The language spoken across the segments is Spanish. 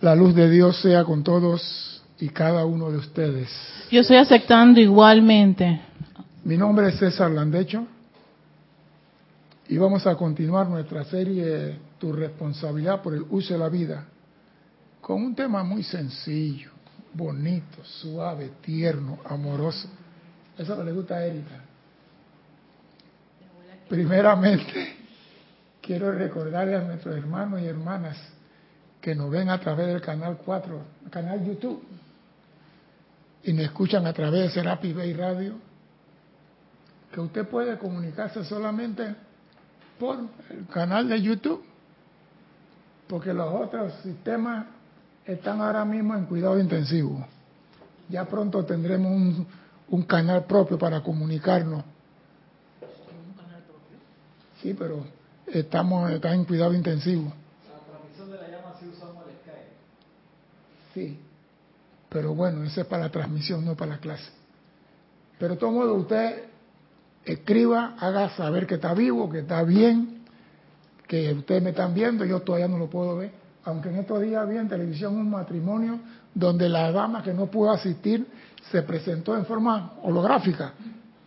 La luz de Dios sea con todos y cada uno de ustedes. Yo estoy aceptando igualmente. Mi nombre es César Landecho y vamos a continuar nuestra serie Tu responsabilidad por el uso de la vida con un tema muy sencillo, bonito, suave, tierno, amoroso. Eso le gusta a Erika. Primeramente, quiero recordarle a nuestros hermanos y hermanas que nos ven a través del canal 4, canal YouTube, y nos escuchan a través de Serapis Bay Radio, que usted puede comunicarse solamente por el canal de YouTube, porque los otros sistemas están ahora mismo en cuidado intensivo. Ya pronto tendremos un, un canal propio para comunicarnos. Sí, pero estamos está en cuidado intensivo. Sí, pero bueno, ese es para la transmisión, no para la clase. Pero de todo modo, usted escriba, haga saber que está vivo, que está bien, que ustedes me están viendo, yo todavía no lo puedo ver. Aunque en estos días vi en televisión un matrimonio donde la dama que no pudo asistir se presentó en forma holográfica.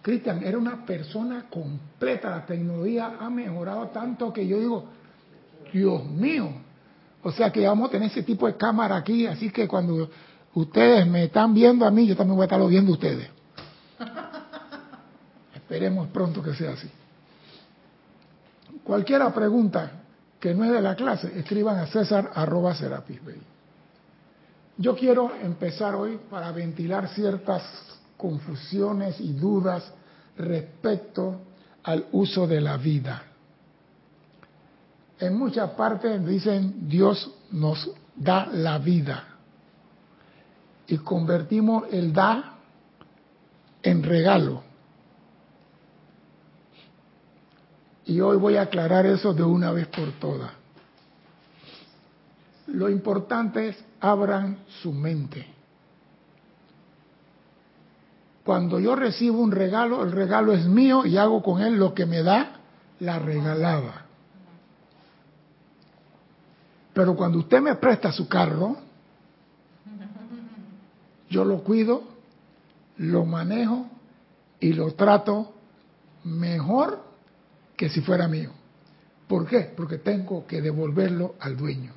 Cristian, era una persona completa, la tecnología ha mejorado tanto que yo digo, Dios mío, o sea que vamos a tener ese tipo de cámara aquí, así que cuando ustedes me están viendo a mí, yo también voy a estarlo viendo a ustedes. Esperemos pronto que sea así. Cualquiera pregunta que no es de la clase, escriban a César arroba Serapis Bay. Yo quiero empezar hoy para ventilar ciertas confusiones y dudas respecto al uso de la vida. En muchas partes dicen Dios nos da la vida y convertimos el da en regalo. Y hoy voy a aclarar eso de una vez por todas. Lo importante es abran su mente. Cuando yo recibo un regalo, el regalo es mío y hago con él lo que me da la regalada. Pero cuando usted me presta su carro, yo lo cuido, lo manejo y lo trato mejor que si fuera mío. ¿Por qué? Porque tengo que devolverlo al dueño.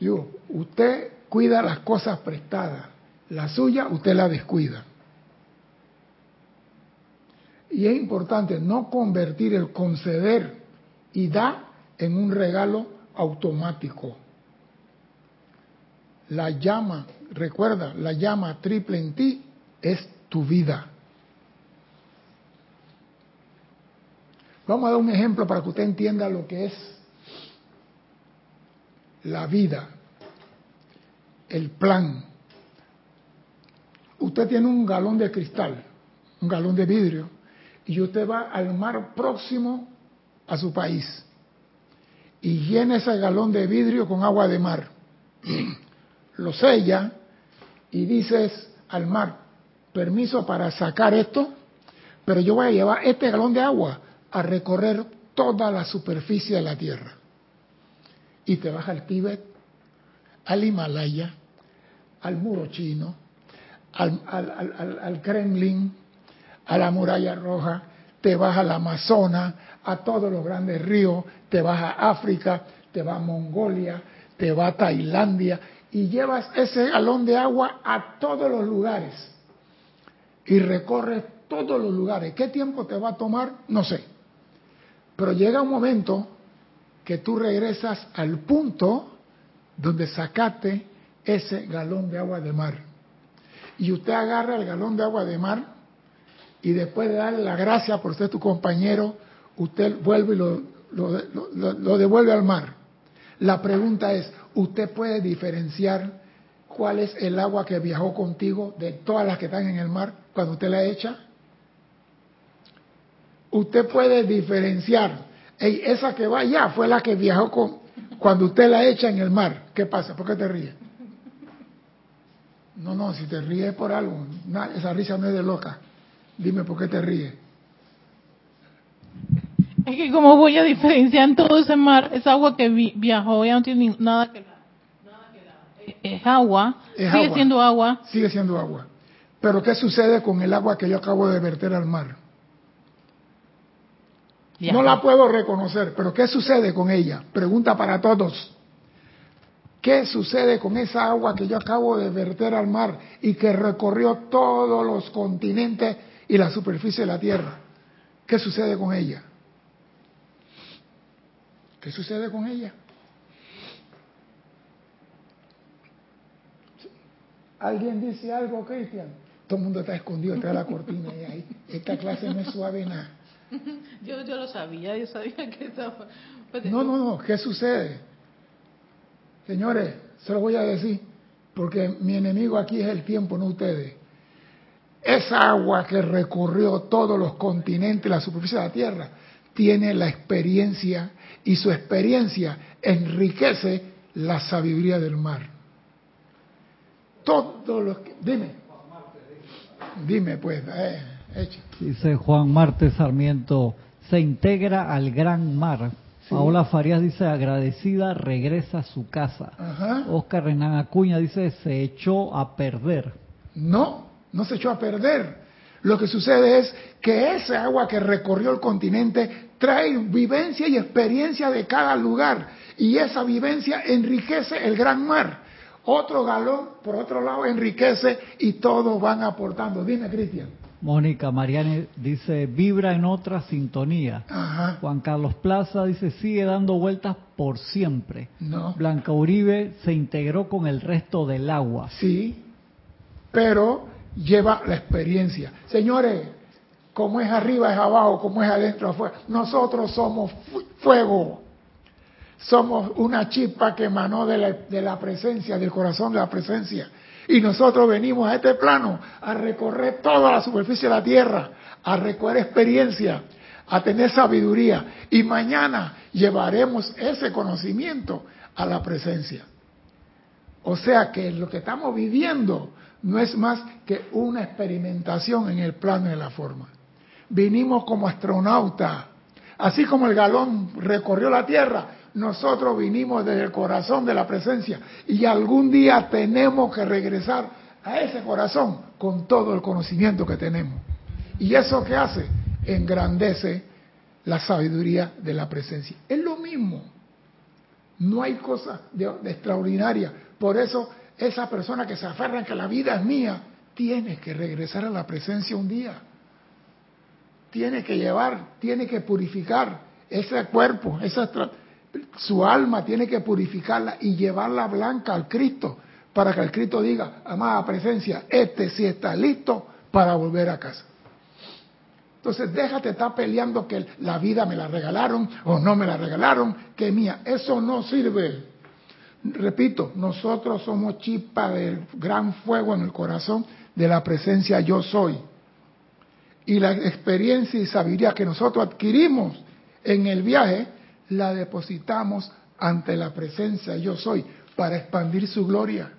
Yo, usted cuida las cosas prestadas, la suya usted la descuida. Y es importante no convertir el conceder y dar en un regalo automático. La llama, recuerda, la llama triple en ti es tu vida. Vamos a dar un ejemplo para que usted entienda lo que es la vida, el plan. Usted tiene un galón de cristal, un galón de vidrio, y usted va al mar próximo a su país y llena ese galón de vidrio con agua de mar. Lo sella y dices al mar, permiso para sacar esto, pero yo voy a llevar este galón de agua a recorrer toda la superficie de la Tierra. Y te vas al Tíbet, al Himalaya, al muro chino, al, al, al, Kremlin, a la muralla roja, te vas al Amazonas, a todos los grandes ríos, te vas a África, te vas a Mongolia, te vas a Tailandia y llevas ese galón de agua a todos los lugares y recorres todos los lugares. ¿Qué tiempo te va a tomar? No sé. Pero llega un momento que tú regresas al punto donde sacaste ese galón de agua de mar. Y usted agarra el galón de agua de mar y después de darle la gracia por ser tu compañero, usted vuelve y lo, lo, devuelve al mar. La pregunta es, ¿usted puede diferenciar cuál es el agua que viajó contigo de todas las que están en el mar cuando usted la echa? usted puede diferenciar, esa que va allá fue la que viajó con, cuando usted la echa en el mar. ¿Qué pasa? ¿Por qué te ríes? No, no, si te ríes por algo, esa risa no es de loca. Dime por qué te ríes. Es que como voy a diferenciar en todo ese mar, esa agua que vi- viajó ya no tiene nada que nada que. Es, es agua, Es sigue agua. siendo agua. Sigue siendo agua. Pero ¿qué sucede con el agua que yo acabo de verter al mar? Ya. No la puedo reconocer, pero ¿qué sucede con ella? Pregunta para todos. ¿Qué sucede con esa agua que yo acabo de verter al mar y que recorrió todos los continentes y la superficie de la Tierra? ¿Qué sucede con ella? ¿Qué sucede con ella? ¿Alguien dice algo, Cristian? Todo el mundo está escondido detrás de la cortina y ahí. Esta clase no es suave nada. Yo, yo lo sabía, yo sabía que estaba. Pues, No, no, no, ¿qué sucede? Señores, se lo voy a decir, porque mi enemigo aquí es el tiempo, no ustedes. Esa agua que recorrió todos los continentes y la superficie de la Tierra tiene la experiencia y su experiencia enriquece la sabiduría del mar. Todos los que... Dime. Dime, pues. Eh, echa. Dice Juan Marte Sarmiento, se integra al gran mar. Sí. Paola Farías dice, agradecida, regresa a su casa. Ajá. Oscar Renan Acuña dice, se echó a perder. No, no se echó a perder. Lo que sucede es que esa agua que recorrió el continente trae vivencia y experiencia de cada lugar y esa vivencia enriquece el gran mar. Otro galón, por otro lado, enriquece y todos van aportando. Dime, Cristian. Mónica Mariani dice, vibra en otra sintonía. Ajá. Juan Carlos Plaza dice, sigue dando vueltas por siempre. No. Blanca Uribe se integró con el resto del agua. Sí, pero lleva la experiencia. Señores, como es arriba es abajo, como es adentro afuera. Nosotros somos fu- fuego. Somos una chispa que emanó de la, de la presencia, del corazón de la presencia. Y nosotros venimos a este plano a recorrer toda la superficie de la tierra, a recorrer experiencia, a tener sabiduría. Y mañana llevaremos ese conocimiento a la presencia. O sea que lo que estamos viviendo no es más que una experimentación en el plano de la forma. Vinimos como astronautas, así como el galón recorrió la Tierra, nosotros vinimos desde el corazón de la presencia y algún día tenemos que regresar a ese corazón con todo el conocimiento que tenemos. ¿Y eso qué hace? Engrandece la sabiduría de la presencia. Es lo mismo. No hay cosa de, de extraordinaria. Por eso, esa persona que se aferra en que la vida es mía, tiene que regresar a la presencia un día. Tiene que llevar, tiene que purificar ese cuerpo, esa, su alma tiene que purificarla y llevarla blanca al Cristo, para que el Cristo diga, amada presencia, este sí está listo para volver a casa. Entonces déjate estar peleando que la vida me la regalaron o no me la regalaron, que mía. Eso no sirve. Repito, nosotros somos chispa del gran fuego en el corazón de la presencia yo soy. Y la experiencia y sabiduría que nosotros adquirimos en el viaje, la depositamos ante la presencia yo soy para expandir su gloria.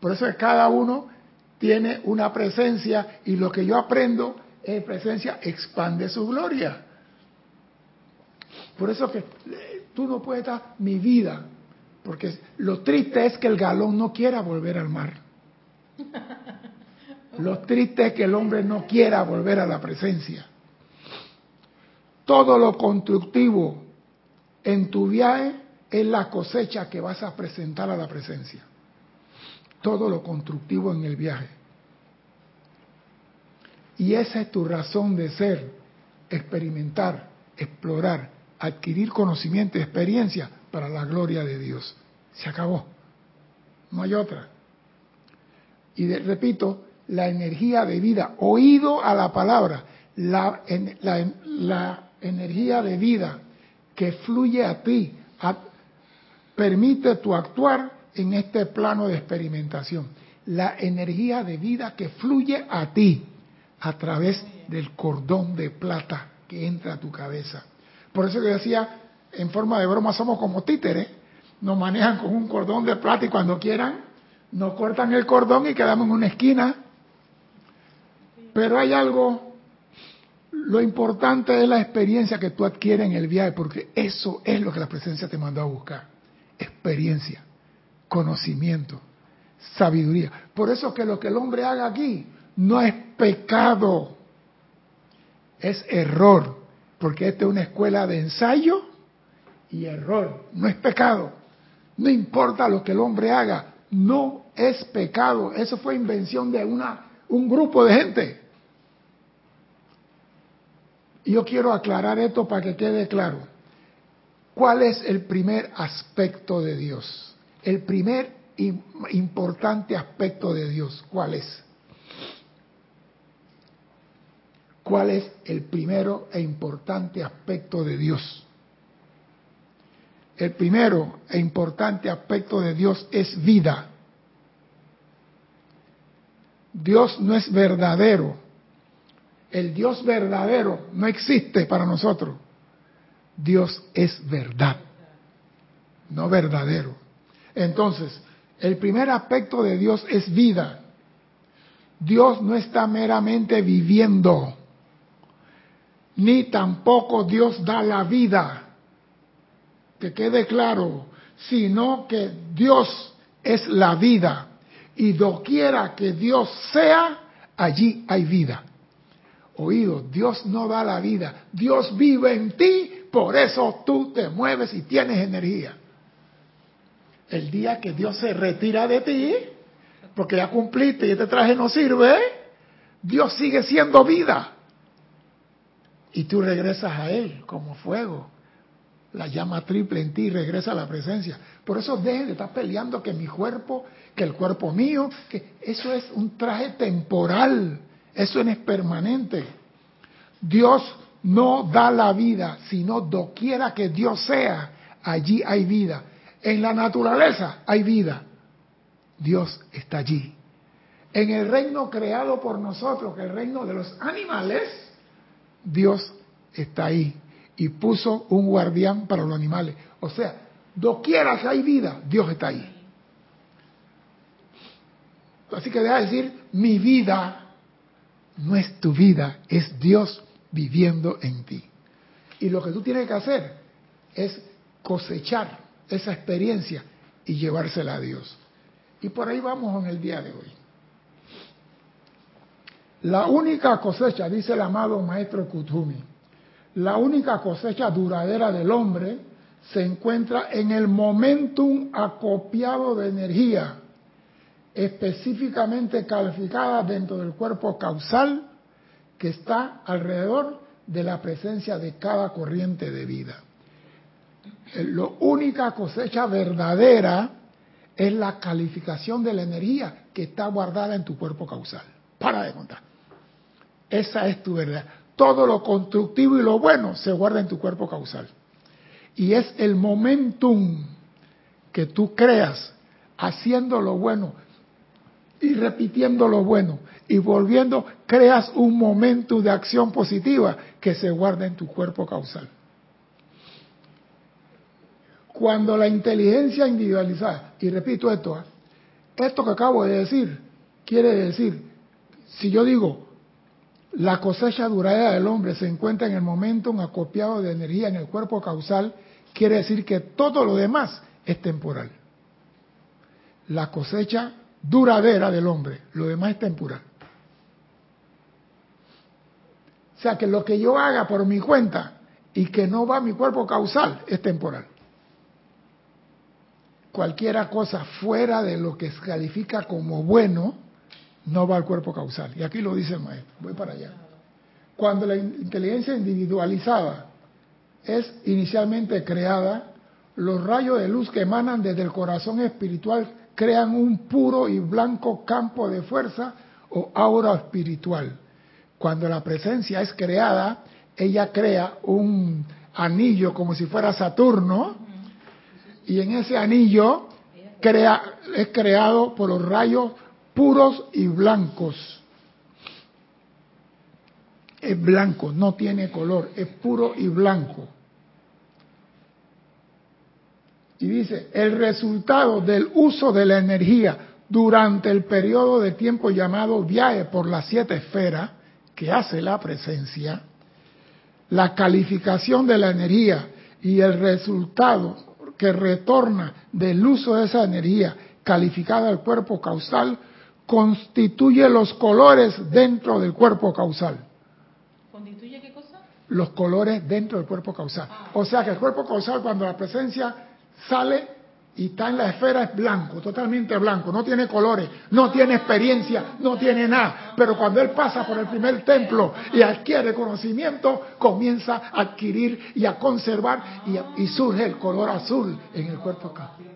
Por eso es que cada uno tiene una presencia y lo que yo aprendo en presencia expande su gloria. Por eso que eh, tú no puedes dar mi vida, porque lo triste es que el galón no quiera volver al mar. Lo triste es que el hombre no quiera volver a la presencia. Todo lo constructivo en tu viaje es la cosecha que vas a presentar a la presencia. Todo lo constructivo en el viaje. Y esa es tu razón de ser, experimentar, explorar, adquirir conocimiento y experiencia para la gloria de Dios. Se acabó. No hay otra. Y de- repito, la energía de vida, oído a la palabra, la, en- la- energía de vida que fluye a ti, permite tu actuar en este plano de experimentación. La energía de vida que fluye a ti a través del cordón de plata que entra a tu cabeza. Por eso que decía, en forma de broma, somos como títeres. Nos manejan con un cordón de plata y cuando quieran nos cortan el cordón y quedamos en una esquina. Pero hay algo, Lo importante es la experiencia que tú adquieres en el viaje, porque eso es lo que la presencia te mandó a buscar. Experiencia, conocimiento, sabiduría. Por eso que lo que el hombre haga aquí no es pecado, es error, porque esta es una escuela de ensayo y error, no es pecado. No importa lo que el hombre haga, no es pecado. Eso fue invención de una, un grupo de gente. Yo quiero aclarar esto para que quede claro. ¿Cuál es el primer aspecto de Dios? El primer importante aspecto de Dios, ¿cuál es? ¿Cuál es el primero e importante aspecto de Dios? El primero e importante aspecto de Dios es vida. Dios no es verdadero. El Dios verdadero no existe para nosotros. Dios es verdad, no verdadero. Entonces, el primer aspecto de Dios es vida. Dios no está meramente viviendo, ni tampoco Dios da la vida que quede claro, sino que Dios es la vida y doquiera que Dios sea, allí hay vida. Oído, Dios no da la vida, Dios vive en ti, por eso tú te mueves y tienes energía. El día que Dios se retira de ti, porque ya cumpliste y este traje no sirve, Dios sigue siendo vida. Y tú regresas a Él como fuego la llama triple en ti regresa a la presencia. Por eso dejen de estar peleando que mi cuerpo, que el cuerpo mío, que eso es un traje temporal, eso no es permanente. Dios no da la vida, sino doquiera que Dios sea, allí hay vida. En la naturaleza hay vida. Dios está allí. En el reino creado por nosotros, que el reino de los animales, Dios está ahí y puso un guardián para los animales. O sea, doquiera que hay vida, Dios está ahí. Así que deja de decir, mi vida no es tu vida, es Dios viviendo en ti. Y lo que tú tienes que hacer es cosechar esa experiencia y llevársela a Dios. Y por ahí vamos en el día de hoy. La única cosecha, dice el amado maestro Kutumi, la única cosecha duradera del hombre se encuentra en el momentum acopiado de energía, específicamente calificada dentro del cuerpo causal que está alrededor de la presencia de cada corriente de vida. La única cosecha verdadera es la calificación de la energía que está guardada en tu cuerpo causal. Para de contar. Esa es tu verdad todo lo constructivo y lo bueno se guarda en tu cuerpo causal. Y es el momentum que tú creas haciendo lo bueno y repitiendo lo bueno y volviendo, creas un momento de acción positiva que se guarda en tu cuerpo causal. Cuando la inteligencia individualizada, y repito esto, ¿ah? esto que acabo de decir, quiere decir, si yo digo, la cosecha duradera del hombre se encuentra en el momento un acopiado de energía en el cuerpo causal, quiere decir que todo lo demás es temporal. La cosecha duradera del hombre, lo demás es temporal. O sea que lo que yo haga por mi cuenta y que no va a mi cuerpo causal es temporal. Cualquiera cosa fuera de lo que se califica como bueno no va al cuerpo causal. Y aquí lo dice el maestro, voy para allá. Cuando la inteligencia individualizada es inicialmente creada, los rayos de luz que emanan desde el corazón espiritual crean un puro y blanco campo de fuerza o aura espiritual. Cuando la presencia es creada, ella crea un anillo como si fuera Saturno, y en ese anillo es creado por los rayos puros y blancos. Es blanco, no tiene color, es puro y blanco. Y dice, el resultado del uso de la energía durante el periodo de tiempo llamado viaje por las siete esferas que hace la presencia, la calificación de la energía y el resultado que retorna del uso de esa energía calificada al cuerpo causal constituye los colores dentro del cuerpo causal. ¿Constituye qué cosa? Los colores dentro del cuerpo causal. O sea que el cuerpo causal cuando la presencia sale y está en la esfera es blanco, totalmente blanco, no tiene colores, no tiene experiencia, no tiene nada. Pero cuando él pasa por el primer templo y adquiere conocimiento, comienza a adquirir y a conservar y, y surge el color azul en el cuerpo causal.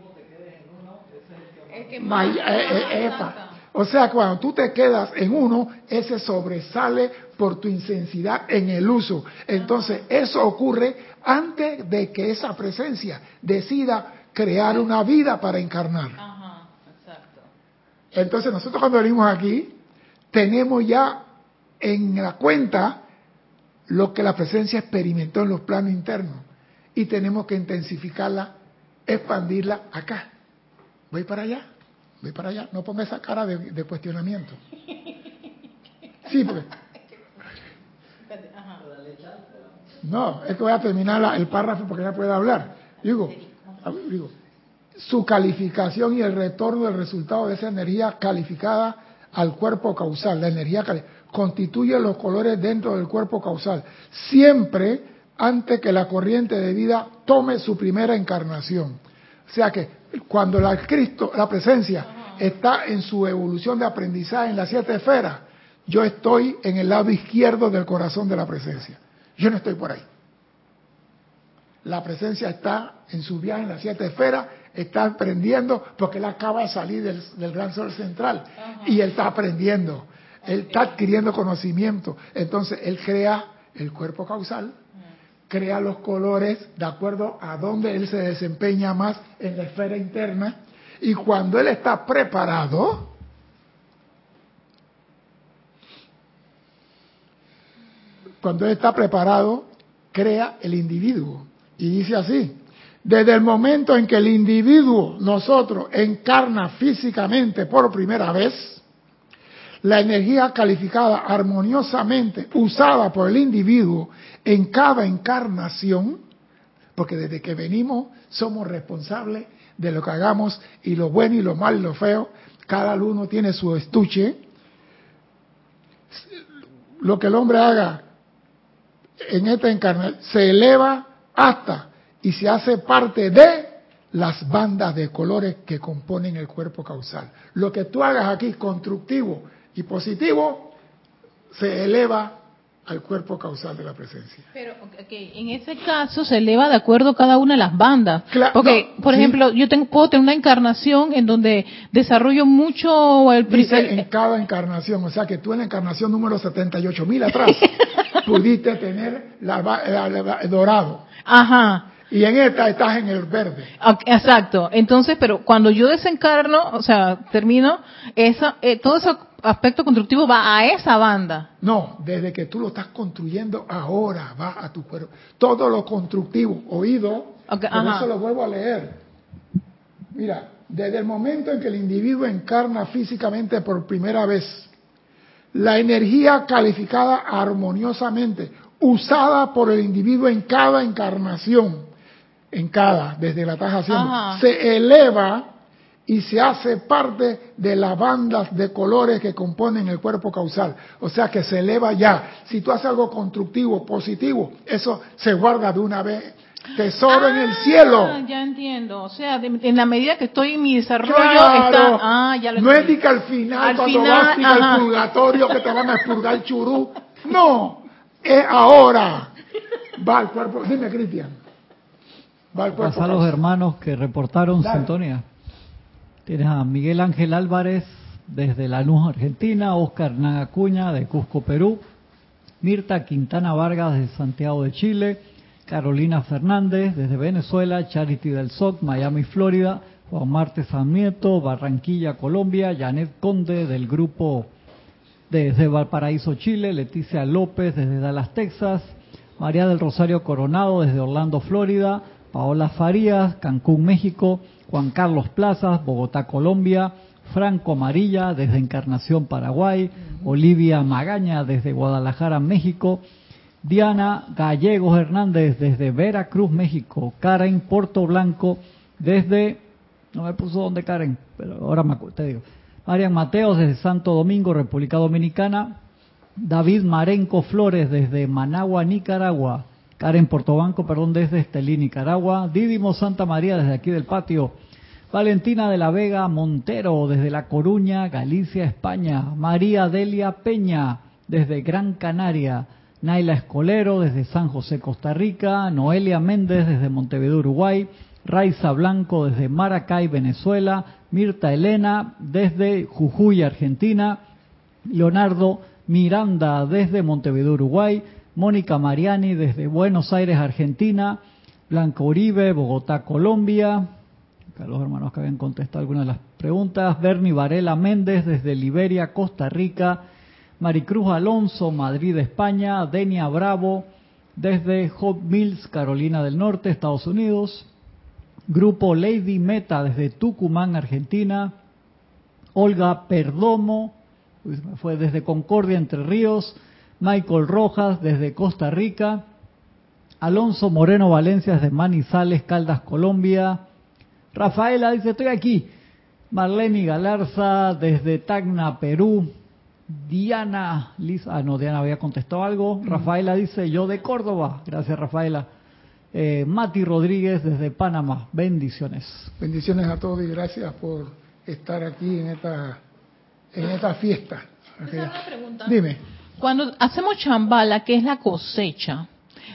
O sea, cuando tú te quedas en uno, ese sobresale por tu intensidad en el uso. Entonces, eso ocurre antes de que esa presencia decida crear una vida para encarnar. Ajá, exacto. Entonces, nosotros cuando venimos aquí, tenemos ya en la cuenta lo que la presencia experimentó en los planos internos y tenemos que intensificarla, expandirla acá. Voy para allá. Ve para allá, no ponga esa cara de, cuestionamiento. Sí, porque... No, es que voy a terminar el párrafo porque ya puede hablar. Digo, digo, su calificación y el retorno del resultado de esa energía calificada al cuerpo causal, la energía constituye los colores dentro del cuerpo causal, siempre antes que la corriente de vida tome su primera encarnación. O sea que cuando la Cristo, la presencia, está en su evolución de aprendizaje en las siete esferas, yo estoy en el lado izquierdo del corazón de la presencia. Yo no estoy por ahí. La presencia está en su viaje en las siete esferas, está aprendiendo porque él acaba de salir del, gran sol central y él está aprendiendo, él está adquiriendo conocimiento. Entonces él crea el cuerpo causal, crea los colores de acuerdo a dónde él se desempeña más en la esfera interna y cuando él está preparado, cuando él está preparado, crea el individuo. Y dice así, desde el momento en que el individuo, nosotros, encarna físicamente por primera vez, la energía calificada armoniosamente usada por el individuo en cada encarnación, porque desde que venimos somos responsables de lo que hagamos y lo bueno y lo malo y lo feo, cada uno tiene su estuche. Lo que el hombre haga en esta encarnación se eleva hasta y se hace parte de las bandas de colores que componen el cuerpo causal. Lo que tú hagas aquí constructivo y positivo se eleva al cuerpo causal de la presencia. Pero en ese caso se eleva de acuerdo a cada una de las bandas. Porque, por ejemplo, yo tengo, puedo tener una encarnación en donde desarrollo mucho el... Dice en cada encarnación, o sea que tú en la encarnación número 78 mil atrás pudiste tener la, el dorado. Ajá. Y en esta estás en el verde. Exacto. Entonces, pero cuando yo desencarno, o sea, termino, esa, eh, todo eso aspecto constructivo va a esa banda. No, desde que tú lo estás construyendo ahora va a tu cuerpo. Todo lo constructivo, oído, eso lo vuelvo a leer. Mira, desde el momento en que el individuo encarna físicamente por primera vez, la energía calificada armoniosamente, usada por el individuo en cada encarnación, en cada, desde la tajación, se eleva y se hace parte de las bandas de colores que componen el cuerpo causal. O sea que se eleva ya. Si tú haces algo constructivo, positivo, eso se guarda de una vez. Tesoro en el ah, cielo. Ya entiendo. O sea, en la medida que estoy en mi desarrollo, está. Ah, ya lo no es que al final, cuando vas al purgatorio, que te van a expurgar el churú. No, es ahora. Va al cuerpo. Dime, Cristian. Va al cuerpo. a los hermanos que reportaron sintonía. Tienes a Miguel Ángel Álvarez desde La Luz, Argentina, Oscar Nagacuña de Cusco, Perú, Mirta Quintana Vargas de Santiago de Chile, Carolina Fernández desde Venezuela, Charity del SOC, Miami, Florida, Juan Marte Sarmiento, Barranquilla, Colombia, Janet Conde del grupo desde Valparaíso, Chile, Leticia López desde Dallas, Texas, María del Rosario Coronado desde Orlando, Florida, Paola Farías, Cancún, México, Juan Carlos Plazas, Bogotá, Colombia, Franco Amarilla desde Encarnación, Paraguay, Olivia Magaña desde Guadalajara, México, Diana Gallegos Hernández desde Veracruz, México. Karen Porto Blanco desde, no me puso dónde Karen, pero ahora me, te digo. Marian Mateos desde Santo Domingo, República Dominicana. David Marenco Flores desde Managua, Nicaragua. Karen Portobanco, perdón, desde Estelí, Nicaragua. Didimo Santa María desde aquí del patio. Valentina de la Vega Montero desde La Coruña, Galicia, España. María Delia Peña desde Gran Canaria. Naila Escolero desde San José, Costa Rica. Noelia Méndez desde Montevideo, Uruguay. Raiza Blanco desde Maracay, Venezuela. Mirta Elena desde Jujuy, Argentina. Leonardo Miranda desde Montevideo, Uruguay. Mónica Mariani desde Buenos Aires, Argentina. Blanco Uribe, Bogotá, Colombia los hermanos que habían contestado algunas de las preguntas. Bernie Varela Méndez desde Liberia, Costa Rica. Maricruz Alonso, Madrid, España. Denia Bravo desde Hot Mills, Carolina del Norte, Estados Unidos. Grupo Lady Meta desde Tucumán, Argentina. Olga Perdomo, fue desde Concordia, Entre Ríos. Michael Rojas desde Costa Rica. Alonso Moreno Valencia desde Manizales, Caldas, Colombia. Rafaela dice, estoy aquí. Marlene Galarza desde Tacna, Perú. Diana, Lisa, ah, no, Diana había contestado algo. Rafaela dice, yo de Córdoba. Gracias, Rafaela. Eh, Mati Rodríguez desde Panamá. Bendiciones. Bendiciones a todos y gracias por estar aquí en esta, en esta fiesta. Dime. Cuando hacemos chambala, ¿qué es la cosecha?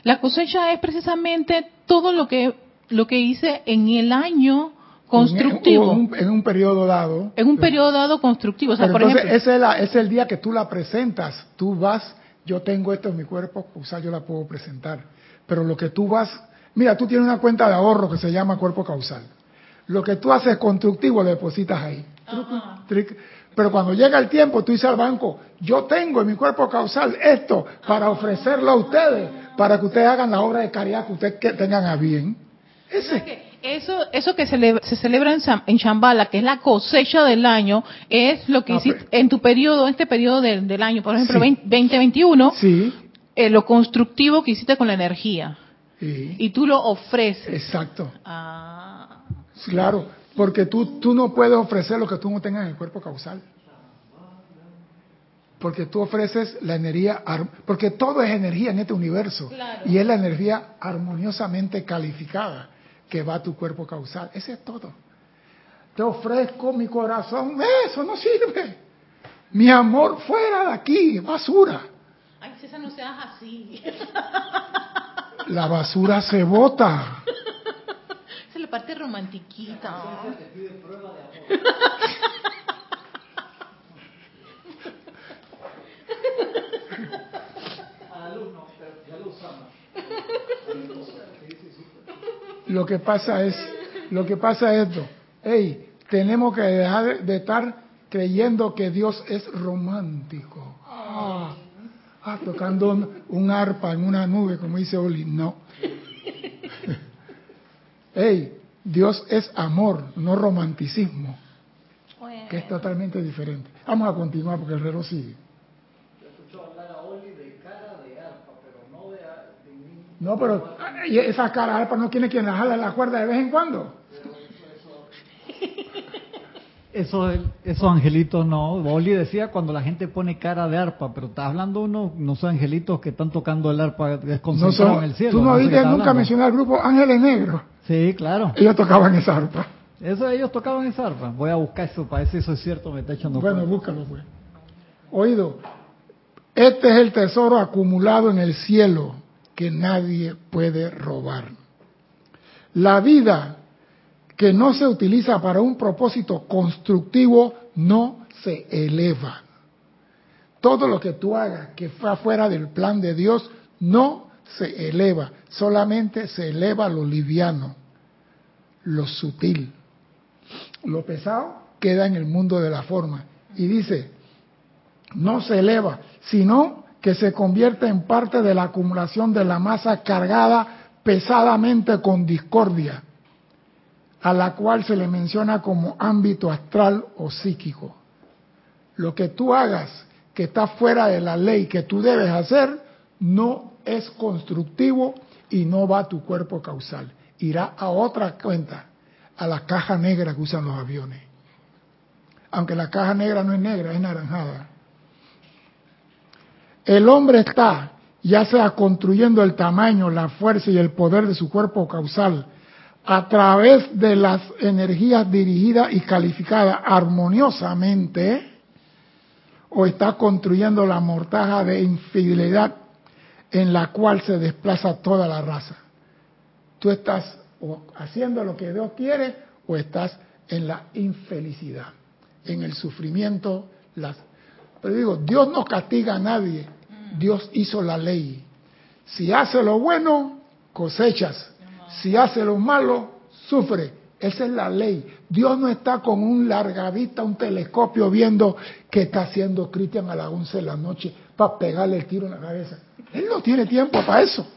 La cosecha es precisamente todo lo que lo que hice en el año constructivo. En, un, periodo dado. En un periodo dado constructivo. O sea, por entonces, ese, es es el día que tú la presentas. Tú vas, yo tengo esto en mi cuerpo, o sea, yo la puedo presentar. Pero lo que tú vas, mira, tú tienes una cuenta de ahorro que se llama cuerpo causal. Lo que tú haces constructivo lo depositas ahí. Pero cuando llega el tiempo, tú dices al banco, yo tengo en mi cuerpo causal esto para ofrecerlo a ustedes, para que ustedes hagan la obra de caridad que ustedes tengan a bien. Eso, eso que se celebra en, Chambala, que es la cosecha del año, es lo que hiciste en tu periodo, este periodo del, año, por ejemplo, 2021, eh, lo constructivo que hiciste con la energía. Y tú lo ofreces. Exacto. Ah. Claro, porque tú, tú no puedes ofrecer lo que tú no tengas en el cuerpo causal. Porque tú ofreces la energía, porque todo es energía en este universo. Y es la energía armoniosamente calificada que va a tu cuerpo causal. Ese es todo. Te ofrezco mi corazón. Eso no sirve. Mi amor fuera de aquí, basura. Ay, César, no seas así. La basura se bota. Esa es la parte romantiquita. Lo que pasa es, lo que pasa es esto. Hey, tenemos que dejar de estar creyendo que Dios es romántico. Ah, ah, tocando un arpa en una nube, como dice Oli. No. hey, Dios es amor, no romanticismo. Que es totalmente diferente. Vamos a continuar porque el reloj sigue. No, pero esa cara arpa no tiene quien la jala la cuerda de vez en cuando. Eso, esos angelitos no. Oli decía cuando la gente pone cara de arpa, pero está hablando uno, no son angelitos que están tocando el arpa desconcentrados en el cielo. Tú no, no nunca mencionar el grupo Ángeles Negros. Sí, claro. Ellos tocaban esa arpa. Eso ellos tocaban esa arpa. Voy a buscar eso para ver si eso es cierto, me está echando. Bueno, búscalo pues. Oído, este es el tesoro acumulado en el cielo que nadie puede robar. La vida que no se utiliza para un propósito constructivo no se eleva. Todo lo que tú hagas que fue fuera del plan de Dios no se eleva, solamente se eleva lo liviano, lo sutil. Lo pesado queda en el mundo de la forma. Y dice, no se eleva, sino que se convierte en parte de la acumulación de la masa cargada pesadamente con discordia, a la cual se le menciona como ámbito astral o psíquico. Lo que tú hagas que está fuera de la ley que tú debes hacer, no es constructivo y no va a tu cuerpo causal. Irá a otra cuenta, a la caja negra que usan los aviones. Aunque la caja negra no es negra, es naranjada. El hombre está ya sea construyendo el tamaño, la fuerza y el poder de su cuerpo causal a través de las energías dirigidas y calificadas armoniosamente, o está construyendo la mortaja de infidelidad en la cual se desplaza toda la raza. Tú estás haciendo lo que Dios quiere o estás en la infelicidad, en el sufrimiento. Las... Pero digo, Dios no castiga a nadie, Dios hizo la ley. Si hace lo bueno, cosechas. Si hace lo malo, sufre. Esa es la ley. Dios no está con un larga vista, un telescopio viendo qué está haciendo Cristian a las 11 de la noche para pegarle el tiro en la cabeza. Él no tiene tiempo para eso.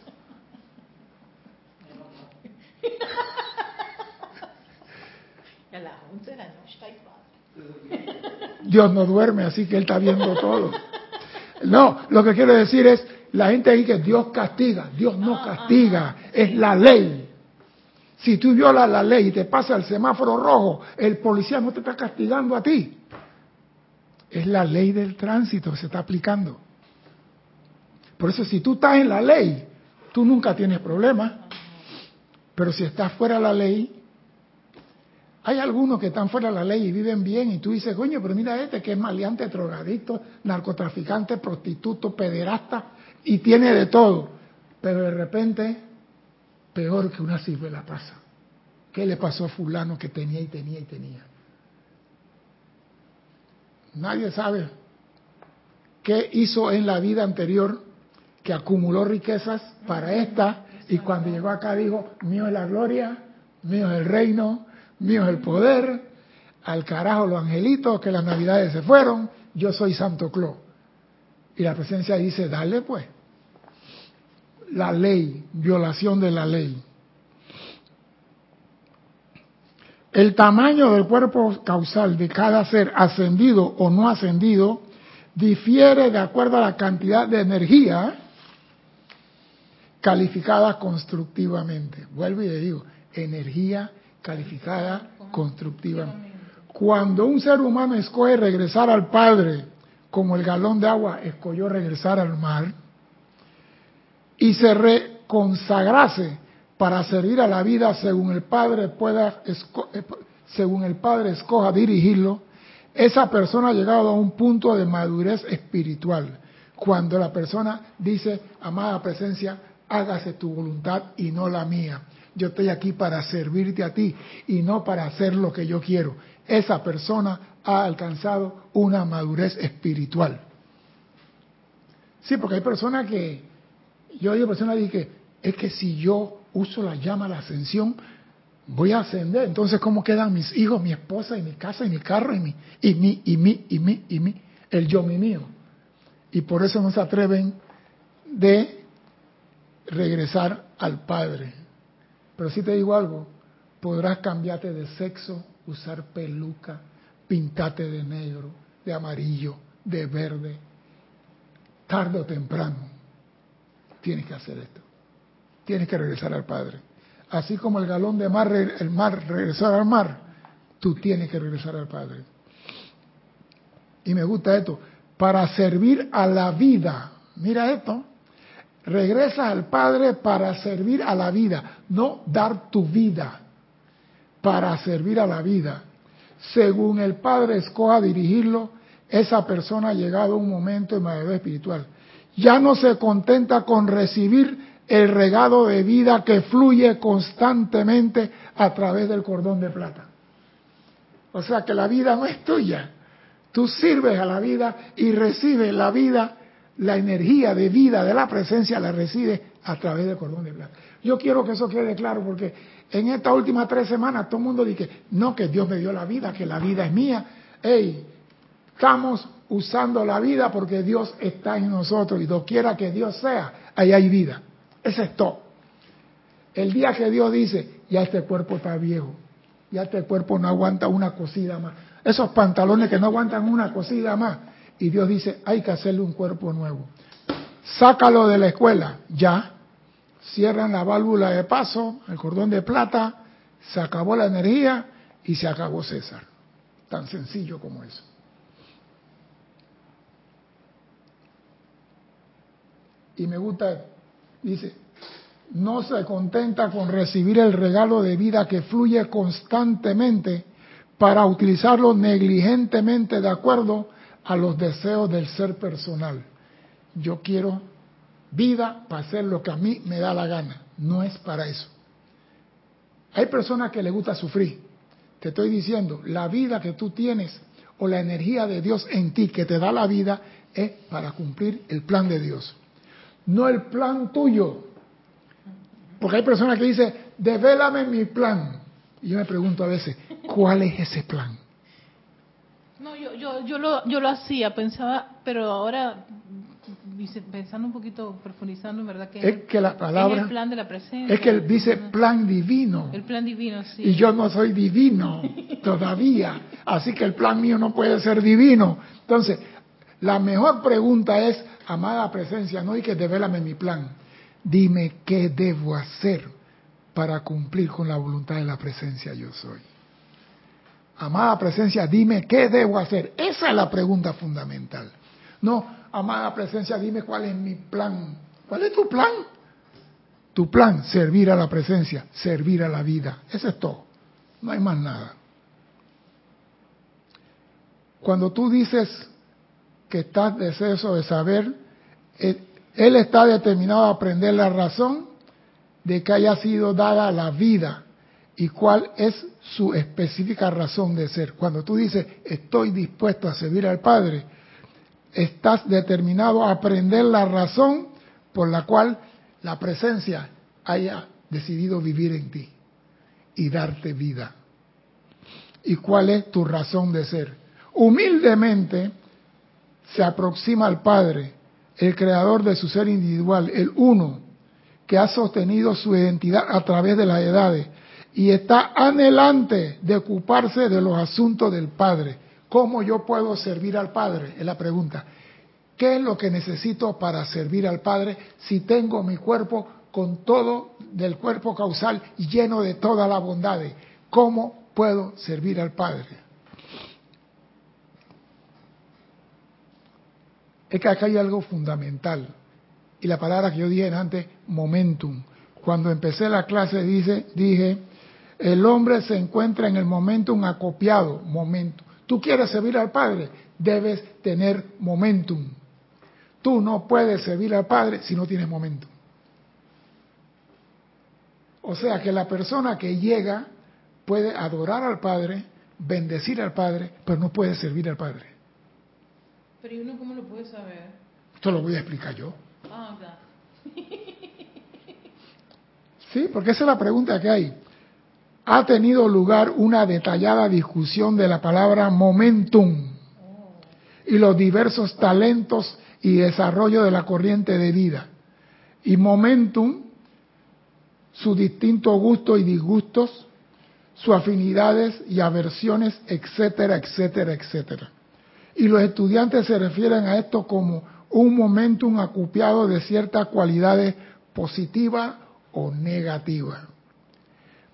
Dios no duerme, así que Él está viendo todo. No, lo que quiero decir es, la gente dice que Dios castiga, Dios no castiga, es la ley. Si tú violas la ley y te pasa el semáforo rojo, el policía no te está castigando a ti. Es la ley del tránsito que se está aplicando. Por eso si tú estás en la ley, tú nunca tienes problemas. Pero si estás fuera de la ley, hay algunos que están fuera de la ley y viven bien y tú dices, coño, pero mira este que es maleante, drogadicto, narcotraficante, prostituto, pederasta y tiene de todo. Pero de repente, peor que una la pasa. ¿Qué le pasó a fulano que tenía y tenía y tenía? Nadie sabe qué hizo en la vida anterior que acumuló riquezas para esta y cuando llegó acá dijo, mío es la gloria, mío es el reino, mío es el poder, al carajo los angelitos, que las navidades se fueron, yo soy Santo Claus. Y la presencia dice, dale pues. La ley, violación de la ley. El tamaño del cuerpo causal de cada ser ascendido o no ascendido difiere de acuerdo a la cantidad de energía calificada constructivamente. Vuelvo y le digo, energía calificada constructiva. Cuando un ser humano escoge regresar al Padre, como el galón de agua escogió regresar al mar, y se reconsagrase para servir a la vida según el Padre pueda, eh, según el Padre escoja dirigirlo, esa persona ha llegado a un punto de madurez espiritual. Cuando la persona dice, amada presencia, hágase tu voluntad y no la mía yo estoy aquí para servirte a ti y no para hacer lo que yo quiero. Esa persona ha alcanzado una madurez espiritual. Sí, porque hay personas que, yo digo personas que es que si yo uso la llama de la ascensión, voy a ascender. Entonces, ¿cómo quedan mis hijos, mi esposa y mi casa y mi carro y mi, y mi, y mi, y mi, y mi, el yo mi mío? Y por eso no se atreven de regresar al Padre. Pero si te digo algo, podrás cambiarte de sexo, usar peluca, pintarte de negro, de amarillo, de verde. Tarde o temprano tienes que hacer esto. Tienes que regresar al Padre. Así como el galón de mar, el mar regresar al mar, tú tienes que regresar al Padre. Y me gusta esto, para servir a la vida. Mira esto, Regresas al Padre para servir a la vida, no dar tu vida para servir a la vida. Según el Padre escoja dirigirlo, esa persona ha llegado a un momento de madurez espiritual. Ya no se contenta con recibir el regalo de vida que fluye constantemente a través del cordón de plata. O sea que la vida no es tuya. Tú sirves a la vida y recibes la vida la energía de vida de la presencia la recibe a través del cordón de plata. Yo quiero que eso quede claro porque en estas últimas tres semanas todo el mundo dice, no, que Dios me dio la vida, que la vida es mía. Hey, estamos usando la vida porque Dios está en nosotros y quiera que Dios sea, ahí hay vida. Ese es todo. El día que Dios dice, ya este cuerpo está viejo, ya este cuerpo no aguanta una cosida más. Esos pantalones que no aguantan una cosida más, y Dios dice, hay que hacerle un cuerpo nuevo. sácalo de la escuela, ya. Cierran la válvula de paso, el cordón de plata, se acabó la energía y se acabó César. Tan sencillo como eso. Y me gusta, dice, no se contenta con recibir el regalo de vida que fluye constantemente para utilizarlo negligentemente de acuerdo a los deseos del ser personal. Yo quiero vida para hacer lo que a mí me da la gana, no es para eso. Hay personas que les gusta sufrir. Te estoy diciendo, la vida que tú tienes o la energía de Dios en ti que te da la vida es para cumplir el plan de Dios, no el plan tuyo. Porque hay personas que dicen, devélame mi plan. Y yo me pregunto a veces, ¿cuál es ese plan? No, yo, yo, yo, lo, yo lo hacía, pensaba, pero ahora pensando un poquito, profundizando en verdad que es que la palabra es el plan de la presencia. Es que él dice plan divino. El plan divino, sí. Y yo no soy divino todavía, así que el plan mío no puede ser divino. Entonces, la mejor pregunta es, amada presencia, no hay que devélame mi plan. Dime qué debo hacer para cumplir con la voluntad de la presencia yo soy. Amada presencia, dime qué debo hacer. Esa es la pregunta fundamental. No, amada presencia, dime cuál es mi plan. ¿Cuál es tu plan? Tu plan, servir a la presencia, servir a la vida. Eso es todo. No hay más nada. Cuando tú dices que estás deseoso de saber, eh, él está determinado a aprender la razón de que haya sido dada la vida y cuál es su específica razón de ser. Cuando tú dices, estoy dispuesto a servir al Padre, estás determinado a aprender la razón por la cual la presencia haya decidido vivir en ti y darte vida. ¿Y cuál es tu razón de ser? Humildemente se aproxima al Padre, el creador de su ser individual, el uno, que ha sostenido su identidad a través de las edades y está anhelante de ocuparse de los asuntos del Padre ¿Cómo yo puedo servir al Padre? Es la pregunta. ¿Qué es lo que necesito para servir al Padre si tengo mi cuerpo con todo del cuerpo causal lleno de toda la bondad? ¿Cómo puedo servir al Padre? Es que acá hay algo fundamental. Y la palabra que yo dije antes, momentum. Cuando empecé la clase dice, dije, el hombre se encuentra en el momentum acopiado, momento. Tú quieres servir al Padre, debes tener momentum. Tú no puedes servir al Padre si no tienes momentum. O sea que la persona que llega puede adorar al Padre, bendecir al Padre, pero no puede servir al Padre. Pero ¿y uno cómo lo puede saber? Esto lo voy a explicar yo. Ah, sí, porque esa es la pregunta que hay ha tenido lugar una detallada discusión de la palabra momentum y los diversos talentos y desarrollo de la corriente de vida. Y momentum, sus distintos gustos y disgustos, sus afinidades y aversiones, etcétera, etcétera, etcétera. Y los estudiantes se refieren a esto como un momentum acopiado de ciertas cualidades positivas o negativas.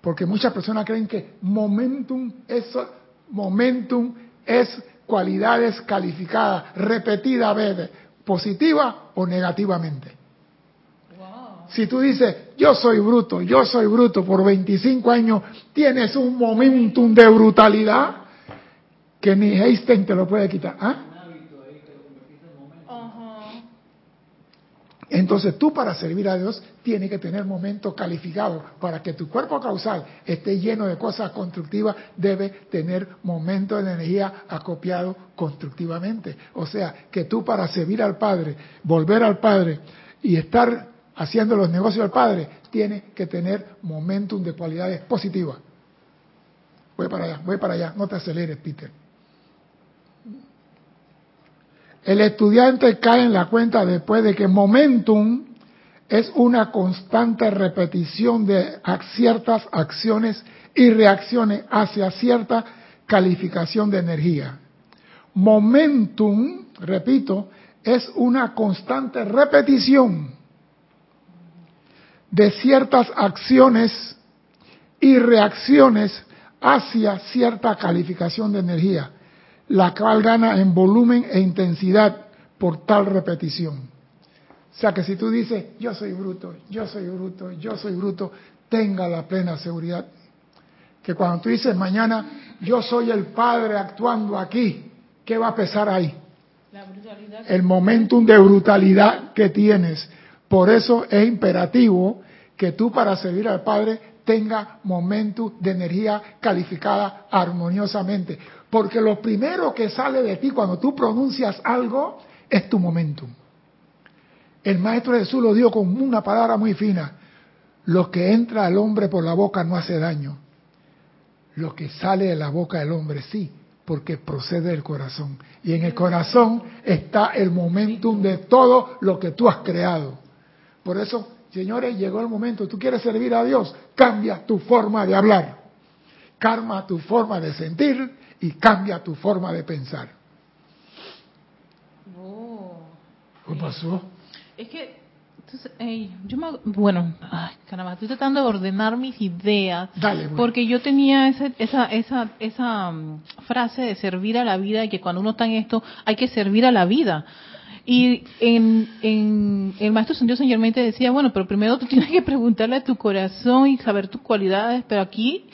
Porque muchas personas creen que momentum es, momentum es cualidades calificadas repetidamente, positiva o negativamente. Si tú dices, yo soy bruto, yo soy bruto por 25 años, tienes un momentum de brutalidad que ni Einstein te lo puede quitar. ¿Ah? Entonces tú para servir a Dios tienes que tener momentos calificados. Para que tu cuerpo causal esté lleno de cosas constructivas, debe tener momentos de energía acopiados constructivamente. O sea, que tú para servir al Padre, volver al Padre y estar haciendo los negocios del Padre, tienes que tener momentum de cualidades positivas. Voy para allá, voy para allá, no te aceleres, Peter. El estudiante cae en la cuenta después de que momentum es una constante repetición de ciertas acciones y reacciones hacia cierta calificación de energía. Momentum, repito, es una constante repetición de ciertas acciones y reacciones hacia cierta calificación de energía, la cual gana en volumen e intensidad por tal repetición. O sea que si tú dices, yo soy bruto, yo soy bruto, yo soy bruto, tenga la plena seguridad que cuando tú dices mañana, yo soy el Padre actuando aquí, ¿qué va a pesar ahí? el momentum de brutalidad que tienes. Por eso es imperativo que tú para servir al Padre tenga momentum de energía calificada armoniosamente. Porque lo primero que sale de ti cuando tú pronuncias algo es tu momentum. El Maestro Jesús lo dio con una palabra muy fina. Lo que entra al hombre por la boca no hace daño. Lo que sale de la boca del hombre sí, porque procede del corazón. Y en el corazón está el momentum de todo lo que tú has creado. Por eso, señores, llegó el momento, tú quieres servir a Dios, cambia tu forma de hablar, calma tu forma de sentir y cambia tu forma de pensar. Oh. ¿Qué pasó? Es que yo bueno, caramba, estoy tratando de ordenar mis ideas. Porque yo tenía esa, esa, esa, esa mm, frase de servir a la vida y que cuando uno está en esto hay que servir a la vida. Y en, en el maestro Santiago Señor decía, bueno, pero primero tú tienes que preguntarle a tu corazón y saber tus cualidades, pero aquí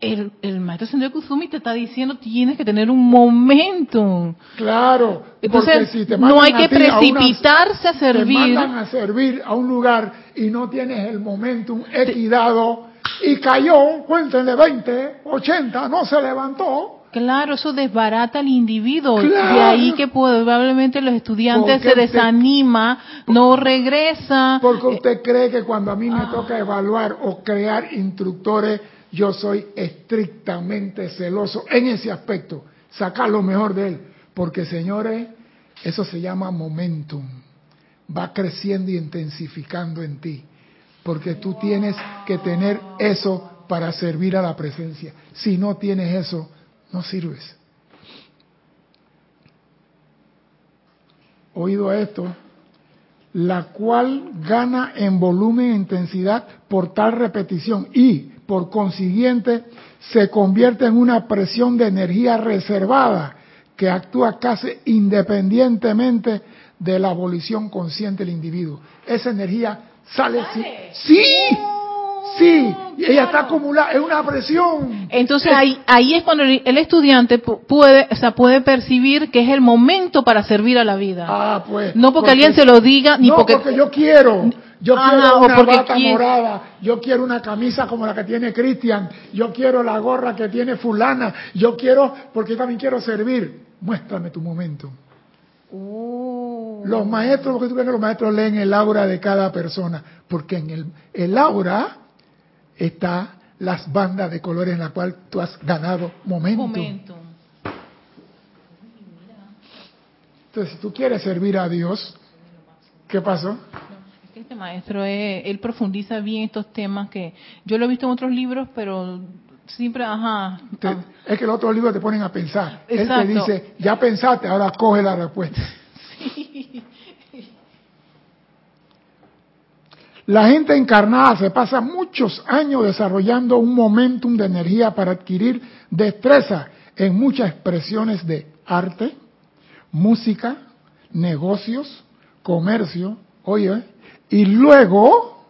el, el maestro Sendero Kusumi te está diciendo tienes que tener un momento. Claro. Entonces, si te no hay que precipitarse a, servir. Te mandan a servir a un lugar y no tienes el momentum equidado y cayó, cuéntenle 20, 80, no se levantó. Claro, eso desbarata al individuo. De ahí que probablemente los estudiantes se desanima, no regresa. Porque usted cree que cuando a mí me ah. toca evaluar o crear instructores yo soy estrictamente celoso en ese aspecto, sacar lo mejor de él, porque señores, eso se llama momentum, va creciendo y intensificando en ti, porque tú tienes que tener eso para servir a la presencia. Si no tienes eso, no sirves. Oído esto, la cual gana en volumen e intensidad por tal repetición y por consiguiente, se convierte en una presión de energía reservada que actúa casi independientemente de la abolición consciente del individuo. Esa energía sale, sí, sí, y ella está acumulada, es una presión. Entonces ahí, ahí es cuando el, estudiante puede, o sea, puede percibir que es el momento para servir a la vida. Ah, pues. No porque, alguien se lo diga, ni no, porque, porque yo quiero. Yo quiero una bata morada, yo quiero una camisa como la que tiene Cristian, yo quiero la gorra que tiene fulana, yo quiero, porque yo también quiero servir. Muéstrame tu momento. Oh. Los maestros, porque tú ves que los maestros leen el aura de cada persona, porque en el, el aura está las bandas de colores en la cual tú has ganado momento. Entonces, si tú quieres servir a Dios, ¿qué pasó? Este maestro, él profundiza bien estos temas que yo lo he visto en otros libros, pero siempre, ajá. Ah. es que los otros libros te ponen a pensar. Él te dice, ya pensaste, ahora coge la respuesta. La gente encarnada se pasa muchos años desarrollando un momentum de energía para adquirir destreza en muchas expresiones de arte, música, negocios, comercio, oye, y luego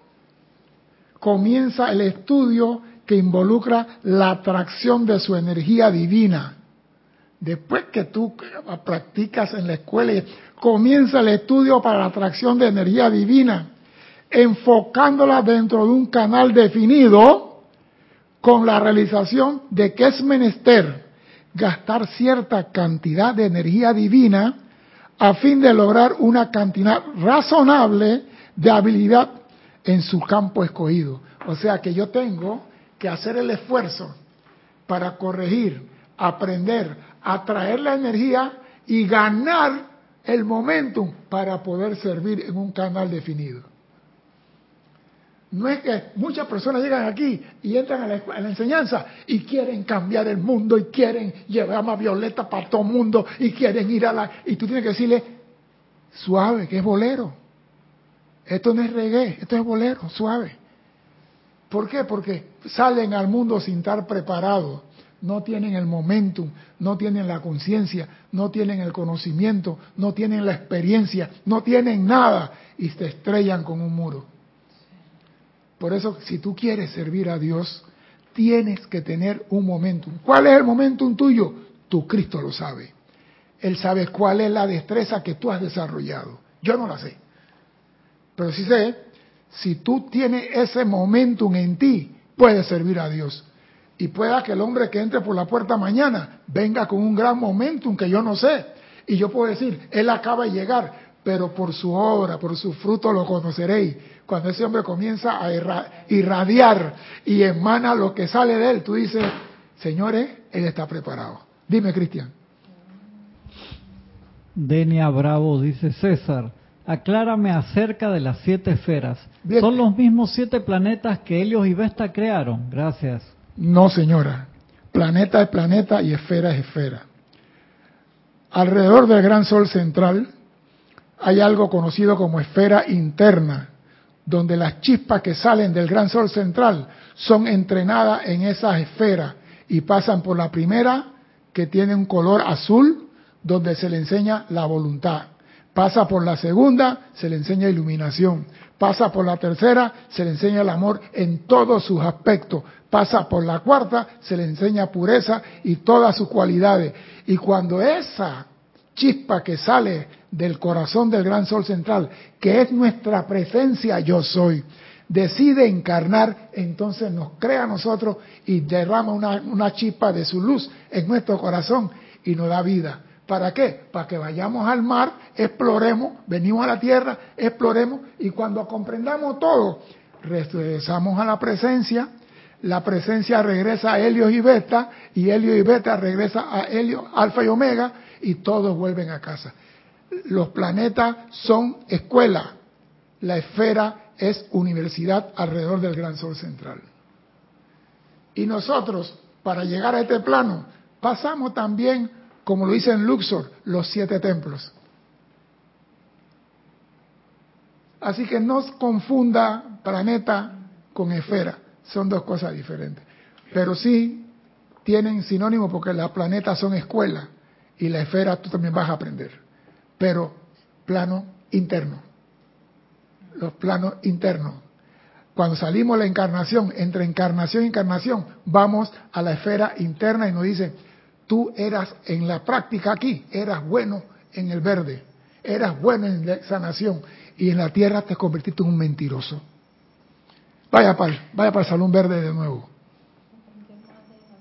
comienza el estudio que involucra la atracción de su energía divina. Después que tú practicas en la escuela, comienza el estudio para la atracción de energía divina, enfocándola dentro de un canal definido con la realización de que es menester gastar cierta cantidad de energía divina a fin de lograr una cantidad razonable de habilidad en su campo escogido. O sea que yo tengo que hacer el esfuerzo para corregir, aprender, atraer la energía y ganar el momentum para poder servir en un canal definido. No es que muchas personas llegan aquí y entran a la, enseñanza y quieren cambiar el mundo y quieren llevar más violeta para todo el mundo y quieren ir a la... Y tú tienes que decirle, suave, que es bolero. Esto no es reggae, esto es bolero, suave. ¿Por qué? Porque salen al mundo sin estar preparados. No tienen el momentum, no tienen la conciencia, no tienen el conocimiento, no tienen la experiencia, no tienen nada y se estrellan con un muro. Por eso, si tú quieres servir a Dios, tienes que tener un momentum. ¿Cuál es el momentum tuyo? Tu Cristo lo sabe. Él sabe cuál es la destreza que tú has desarrollado. Yo no la sé. Pero sí sé, si tú tienes ese momentum en ti, puedes servir a Dios. Y pueda que el hombre que entre por la puerta mañana venga con un gran momentum que yo no sé. Y yo puedo decir, él acaba de llegar, pero por su obra, por su fruto lo conoceréis. Cuando ese hombre comienza a irradiar y emana lo que sale de él, tú dices, señores, él está preparado. Dime, Cristian. Denia Bravo dice César, aclárame acerca de las siete esferas. ¿Son los mismos siete planetas que Helios y Vesta crearon? Gracias. No, señora. Planeta es planeta y esfera es esfera. Alrededor del gran sol central hay algo conocido como esfera interna, donde las chispas que salen del gran sol central son entrenadas en esas esferas y pasan por la primera, que tiene un color azul, donde se le enseña la voluntad. Pasa por la segunda, se le enseña iluminación. Pasa por la tercera, se le enseña el amor en todos sus aspectos. Pasa por la cuarta, se le enseña pureza y todas sus cualidades. Y cuando esa chispa que sale del corazón del gran sol central, que es nuestra presencia yo soy, decide encarnar, entonces nos crea a nosotros y derrama una, una chispa de su luz en nuestro corazón y nos da vida. ¿Para qué? Para que vayamos al mar, exploremos, venimos a la tierra, exploremos y cuando comprendamos todo, regresamos a la presencia, la presencia regresa a Helios y Beta y Helios y Beta regresa a Helio, Alfa y Omega y todos vuelven a casa. Los planetas son escuela, la esfera es universidad alrededor del gran sol central. Y nosotros, para llegar a este plano, pasamos también como lo dice en Luxor, los siete templos. Así que no confunda planeta con esfera, son dos cosas diferentes. Pero sí tienen sinónimo porque las planetas son escuelas y la esfera tú también vas a aprender. Pero plano interno, los planos internos. Cuando salimos de la encarnación, entre encarnación y encarnación, vamos a la esfera interna y nos dicen, Tú eras en la práctica aquí, eras bueno en el verde, eras bueno en la sanación y en la tierra te convertiste en un mentiroso. Vaya para, vaya para el salón verde de nuevo.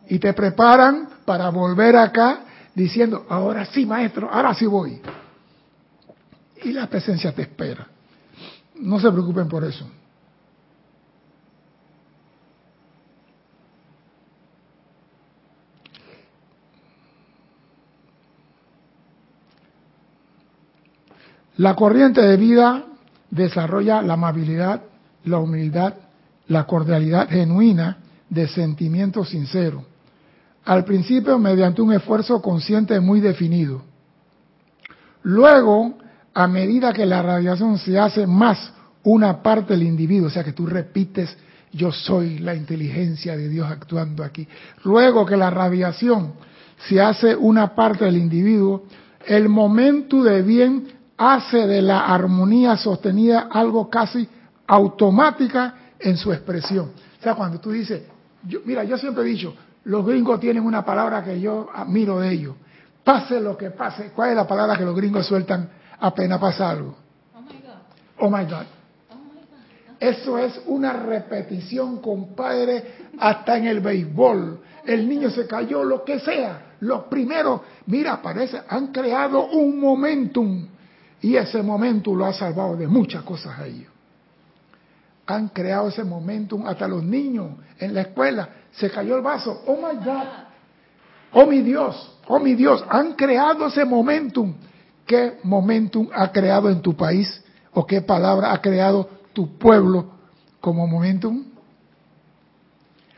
Y te preparan para volver acá diciendo, ahora sí maestro, ahora sí voy. Y la presencia te espera. No se preocupen por eso. La corriente de vida desarrolla la amabilidad, la humildad, la cordialidad genuina de sentimiento sincero. Al principio mediante un esfuerzo consciente muy definido. Luego, a medida que la radiación se hace más una parte del individuo, o sea que tú repites, yo soy la inteligencia de Dios actuando aquí. Luego que la radiación se hace una parte del individuo, el momento de bien hace de la armonía sostenida algo casi automática en su expresión. O sea, cuando tú dices, yo, mira, yo siempre he dicho, los gringos tienen una palabra que yo admiro de ellos. Pase lo que pase, ¿cuál es la palabra que los gringos sueltan apenas pasa algo? Oh my God. Oh my God. Eso es una repetición, compadre, hasta en el béisbol. El niño se cayó, lo que sea. Los primeros, mira, parece, han creado un momentum y ese momento lo ha salvado de muchas cosas a ellos. Han creado ese momentum, hasta los niños en la escuela, se cayó el vaso, oh my God, oh mi Dios, oh mi Dios, han creado ese momentum. ¿Qué momentum ha creado en tu país o qué palabra ha creado tu pueblo como momentum?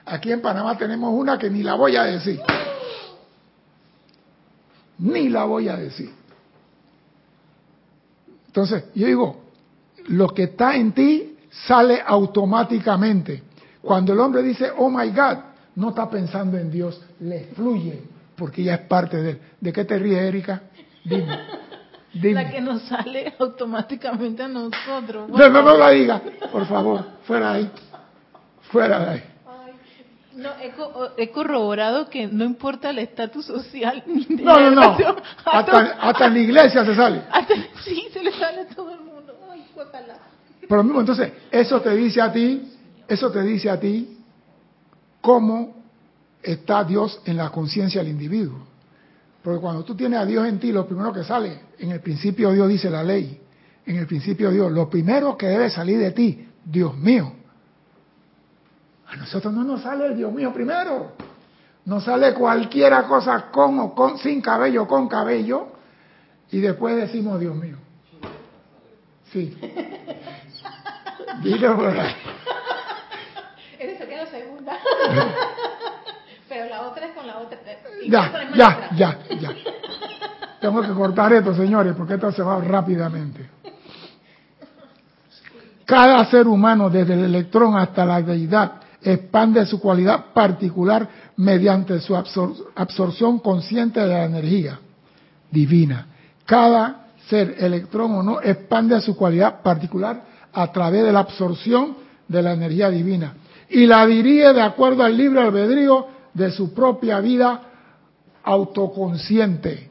Aquí en Panamá tenemos una que ni la voy a decir. Ni la voy a decir. Entonces, yo digo, lo que está en ti sale automáticamente. Cuando el hombre dice, oh my God, no está pensando en Dios, le fluye, porque ya es parte de él. ¿De qué te ríes, Erika? Dime. La que nos sale automáticamente a nosotros. No, no, no la diga, por favor, fuera de ahí. Fuera de ahí. No, he, corroborado que no importa el estatus social. no, no, no. Hasta, en la iglesia se sale. sí, se le sale a todo el mundo. Ay, Pero mismo, entonces, eso te dice a ti, eso te dice a ti cómo está Dios en la conciencia del individuo. Porque cuando tú tienes a Dios en ti, lo primero que sale, en el principio Dios dice la ley, en el principio Dios, lo primero que debe salir de ti, Dios mío. A nosotros no nos sale el Dios mío primero. Nos sale cualquiera cosa con o con, sin cabello, con cabello, y después decimos Dios mío. Sí. Dilo por ahí. Sería la segunda. Pero la otra es con la otra. Ya, ya, ya, ya. Tengo que cortar esto, señores, porque esto se va rápidamente. Cada ser humano, desde el electrón hasta la deidad, expande su cualidad particular mediante su absorción consciente de la energía divina. Cada ser, electrón o no, expande su cualidad particular a través de la absorción de la energía divina y la dirige de acuerdo al libre albedrío de su propia vida autoconsciente.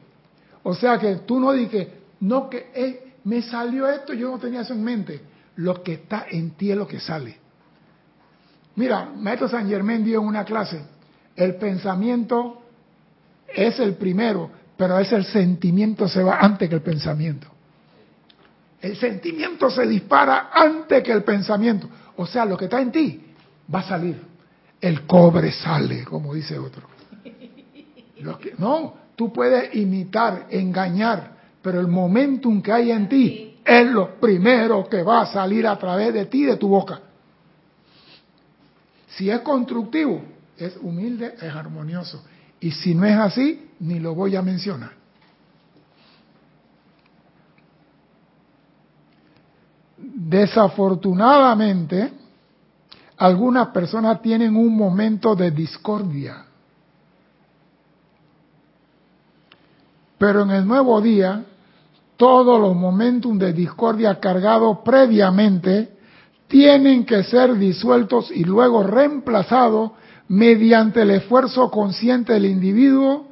O sea que tú no dices, no que eh, me salió esto, yo no tenía eso en mente. Lo que está en ti es lo que sale. Mira, Maestro San Germán dio en una clase, el pensamiento es el primero, pero es el sentimiento se va antes que el pensamiento. El sentimiento se dispara antes que el pensamiento. O sea, lo que está en ti va a salir. El cobre sale, como dice otro. no, tú puedes imitar, engañar, pero el momentum que hay en ti es lo primero que va a salir a través de ti, de tu boca. Si es constructivo, es humilde, es armonioso. Y si no es así, ni lo voy a mencionar. Desafortunadamente, algunas personas tienen un momento de discordia. Pero en el nuevo día, todos los momentos de discordia cargados previamente tienen que ser disueltos y luego reemplazados mediante el esfuerzo consciente del individuo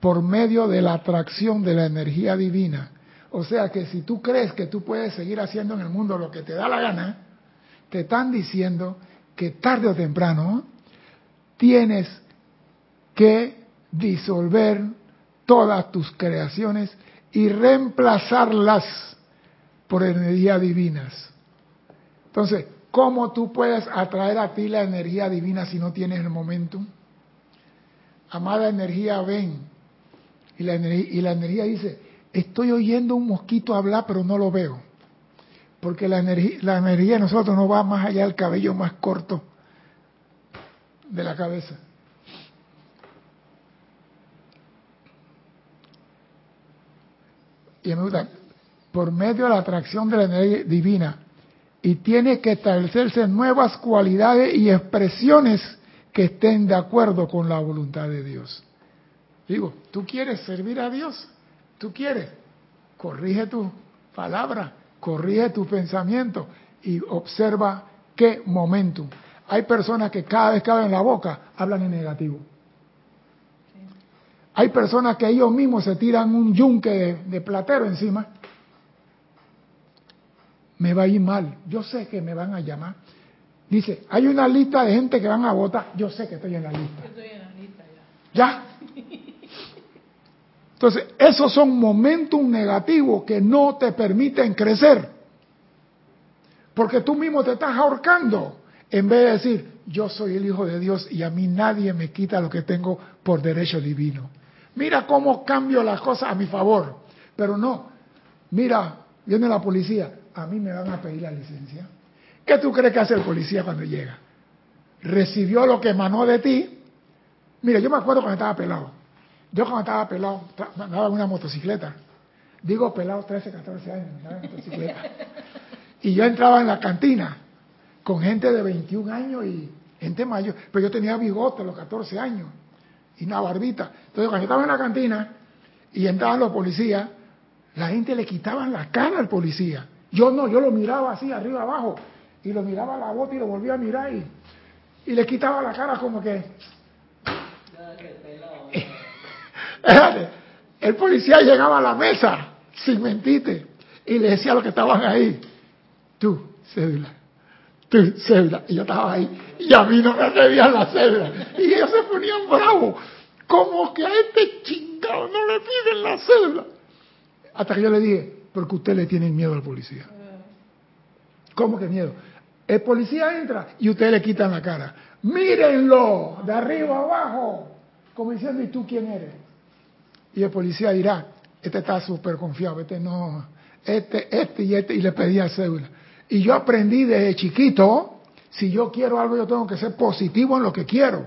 por medio de la atracción de la energía divina. O sea que si tú crees que tú puedes seguir haciendo en el mundo lo que te da la gana, te están diciendo que tarde o temprano tienes que disolver todas tus creaciones y reemplazarlas por energías divinas. Entonces, ¿cómo tú puedes atraer a ti la energía divina si no tienes el momentum? Amada energía, ven. Y la energía dice, estoy oyendo un mosquito hablar, pero no lo veo. Porque la energía, la energía de nosotros no va más allá del cabello más corto de la cabeza. Y me gusta, por medio de la atracción de la energía divina, y tiene que establecerse nuevas cualidades y expresiones que estén de acuerdo con la voluntad de Dios. Digo, ¿tú quieres servir a Dios? ¿Tú quieres? Corrige tu palabra, corrige tu pensamiento y observa qué momento. Hay personas que cada vez que abren la boca hablan en negativo. Hay personas que ellos mismos se tiran un yunque de platero encima me va a ir mal. Yo sé que me van a llamar. Dice, hay una lista de gente que van a votar. Yo sé que estoy en la lista. Estoy en la lista ya. ¿Ya? Entonces, esos son momentos negativos que no te permiten crecer. Porque tú mismo te estás ahorcando. En vez de decir, yo soy el Hijo de Dios y a mí nadie me quita lo que tengo por derecho divino. Mira cómo cambio las cosas a mi favor. Pero no, mira, viene la policía a mí me van a pedir la licencia. ¿Qué tú crees que hace el policía cuando llega? Recibió lo que emanó de ti. Mira, yo me acuerdo cuando estaba pelado. Yo cuando estaba pelado, andaba en una motocicleta. Digo pelado 13, 14 años, Y yo entraba en la cantina con gente de 21 años y gente mayor, pero yo tenía bigote a los 14 años y una barbita. Entonces cuando yo estaba en la cantina y entraban los policías, la gente le quitaba la cara al policía. Yo no, yo lo miraba así, arriba abajo, y lo miraba a la bota y lo volvía a mirar y, y le quitaba la cara como que... El policía llegaba a la mesa, sin mentirte, y le decía a los que estaban ahí, tú, cédula, tú, cédula. Y yo estaba ahí, y a mí no me pedían la cédula. Y ellos se ponían bravos, como que a este chingado no le piden la cédula. Hasta que yo le dije, porque usted le tiene miedo al policía. ¿Cómo que miedo? El policía entra y usted le quitan la cara. Mírenlo, de arriba abajo, como diciendo, ¿y tú quién eres? Y el policía dirá, este está súper confiado, este no, este, este y este, y le pedía cédula. Y yo aprendí desde chiquito, si yo quiero algo, yo tengo que ser positivo en lo que quiero.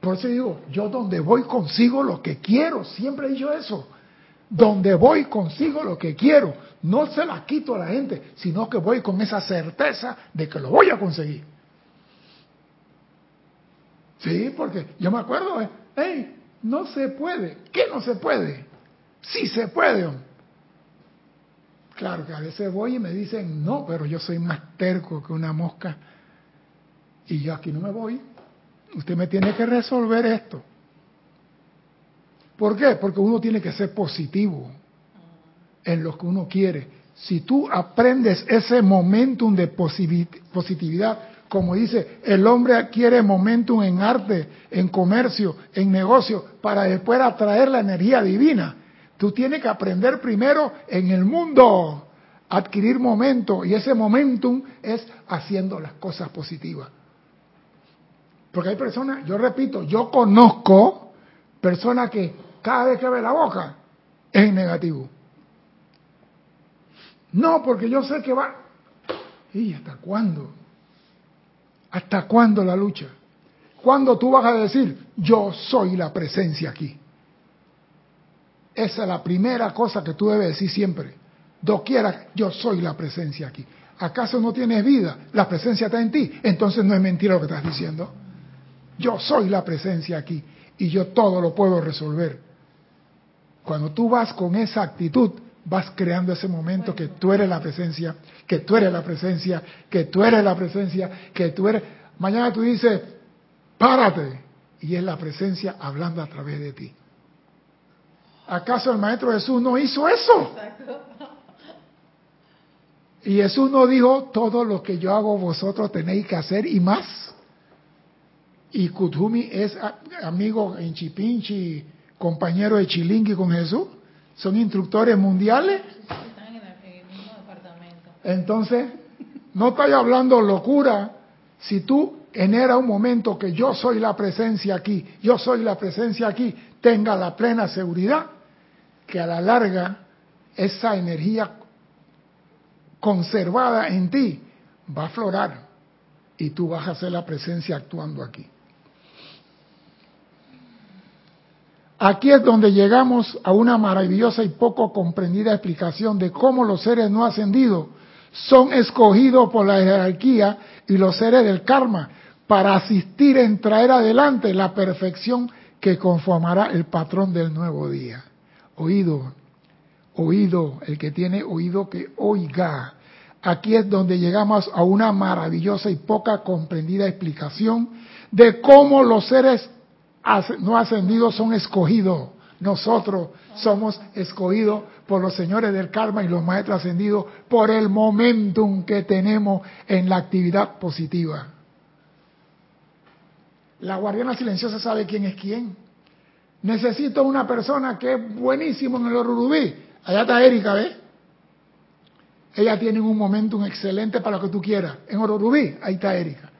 Por eso digo, yo donde voy consigo lo que quiero, siempre he dicho eso. Donde voy consigo lo que quiero. No se la quito a la gente, sino que voy con esa certeza de que lo voy a conseguir. Sí, porque yo me acuerdo, ¿eh? hey, no se puede. ¿Qué no se puede? Sí se puede. Claro que a veces voy y me dicen, no, pero yo soy más terco que una mosca y yo aquí no me voy. Usted me tiene que resolver esto. ¿Por qué? Porque uno tiene que ser positivo en lo que uno quiere. Si tú aprendes ese momentum de positividad, como dice, el hombre adquiere momentum en arte, en comercio, en negocio, para después atraer la energía divina. Tú tienes que aprender primero en el mundo, adquirir momento, y ese momentum es haciendo las cosas positivas. Porque hay personas, yo repito, yo conozco personas que cada vez que abre la boca es negativo. No, porque yo sé que va. ¿Y hasta cuándo? ¿Hasta cuándo la lucha? ¿Cuándo tú vas a decir, yo soy la presencia aquí? Esa es la primera cosa que tú debes decir siempre. Doquiera, yo soy la presencia aquí. ¿Acaso no tienes vida? La presencia está en ti. Entonces no es mentira lo que estás diciendo. Yo soy la presencia aquí y yo todo lo puedo resolver. Cuando tú vas con esa actitud, vas creando ese momento que tú eres la presencia, que tú eres la presencia, que tú eres la presencia, que tú eres... Mañana tú dices, párate, y es la presencia hablando a través de ti. ¿Acaso el Maestro Jesús no hizo eso? Y Jesús no dijo, todo lo que yo hago vosotros tenéis que hacer y más. Y Kutumi es amigo en Chipinchi, compañero de Chilingui con Jesús. Son instructores mundiales. Están en el mismo departamento. Entonces, no estoy hablando locura. Si tú genera un momento que yo soy la presencia aquí, yo soy la presencia aquí, tenga la plena seguridad que a la larga esa energía conservada en ti va a aflorar y tú vas a ser la presencia actuando aquí. Aquí es donde llegamos a una maravillosa y poco comprendida explicación de cómo los seres no ascendidos son escogidos por la jerarquía y los seres del karma para asistir en traer adelante la perfección que conformará el patrón del nuevo día. Oído, oído, el que tiene oído que oiga. Aquí es donde llegamos a una maravillosa y poca comprendida explicación de cómo los seres no ascendidos son escogidos. Nosotros somos escogidos por los señores del karma y los maestros ascendidos por el momentum que tenemos en la actividad positiva. La guardiana silenciosa sabe quién es quién. Necesito una persona que es buenísimo en el Orurubí. Allá está Erika, ¿ves? Ella tiene un momentum excelente para lo que tú quieras. En Orurubí, ahí está Erika.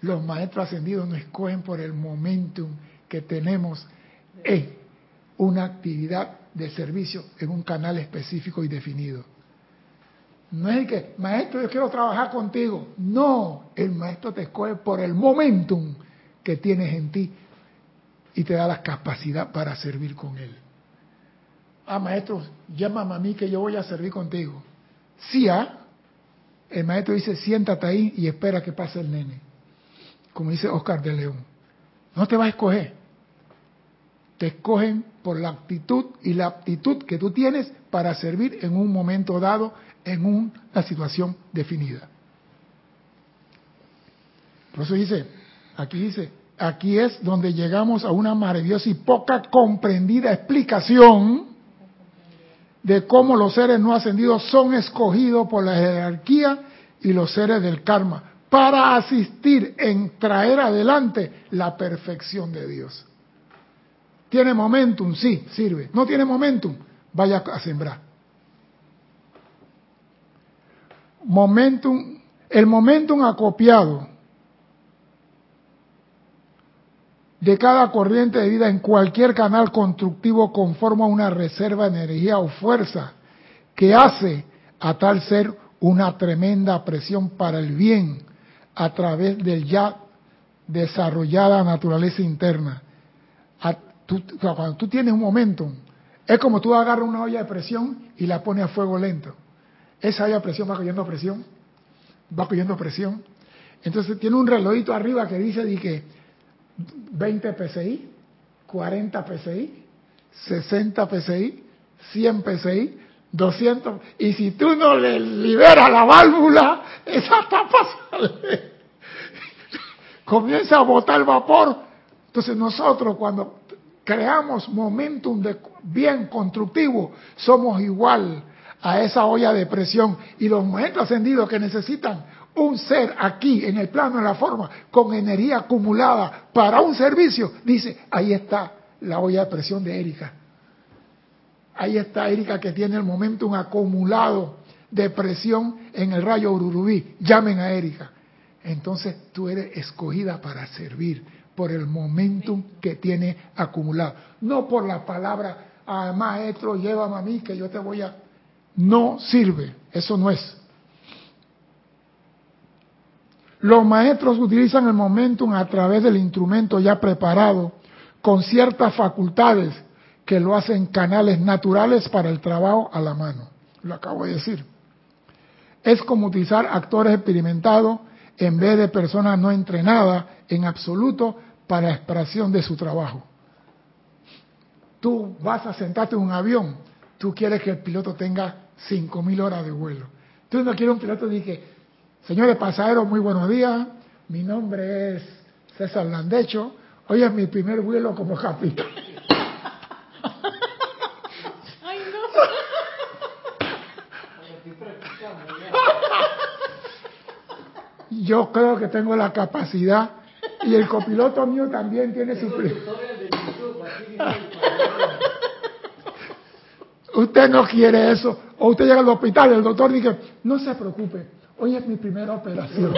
Los maestros ascendidos nos escogen por el momentum que tenemos en una actividad de servicio en un canal específico y definido. No es que, maestro, yo quiero trabajar contigo. No, el maestro te escoge por el momentum que tienes en ti y te da la capacidad para servir con él. ah, maestro, llámame a mí que yo voy a servir contigo. Sí, ¿ah? El maestro dice, siéntate ahí y espera que pase el nene. Como dice Oscar de León. No te va a escoger. Te escogen por la actitud y la aptitud que tú tienes para servir en un momento dado, en una situación definida. Por eso dice, aquí dice, aquí es donde llegamos a una maravillosa y poca comprendida explicación de cómo los seres no ascendidos son escogidos por la jerarquía y los seres del karma para asistir en traer adelante la perfección de Dios. ¿Tiene momentum? Sí, sirve. ¿No tiene momentum? Vaya a sembrar. Momentum, el momentum acopiado de cada corriente de vida en cualquier canal constructivo conforma una reserva de energía o fuerza que hace a tal ser una tremenda presión para el bien a través del ya desarrollada naturaleza interna. Cuando tú tienes un momento, es como tú agarras una olla de presión y la pones a fuego lento. Esa olla de presión va cogiendo presión, va cogiendo presión. Entonces tiene un relojito arriba que dice que 20 PSI, 40 PSI, 60 PSI, 100 PSI, 200. Y si tú no le liberas la válvula, esa tapa sale. Comienza a botar vapor. Entonces nosotros cuando creamos momentum de bien constructivo, somos igual a esa olla de presión y los momentos ascendidos que necesitan un ser aquí en el plano de la forma con energía acumulada para un servicio, dice, ahí está la olla de presión de Erika. Ahí está Erika que tiene el momentum acumulado de presión en el rayo Ururubí. Llamen a Erika. Entonces tú eres escogida para servir por el momentum que tiene acumulado. No por la palabra, ah, maestro, llévame a mí que yo te voy a... No sirve, eso no es. Los maestros utilizan el momentum a través del instrumento ya preparado, con ciertas facultades que lo hacen canales naturales para el trabajo a la mano. Lo acabo de decir. Es como utilizar actores experimentados en vez de personas no entrenadas en absoluto para expresión de su trabajo. Tú vas a sentarte en un avión, tú quieres que el piloto tenga 5.000 horas de vuelo. Tú no quieres un piloto que Señores pasajeros, muy buenos días. Mi nombre es César Landecho. Hoy es mi primer vuelo como capitán. Ay, no. Yo creo que tengo la capacidad y el copiloto mío también tiene su... Usted no quiere eso. O usted llega al hospital y el doctor dice, no se preocupe, Hoy es mi primera operación.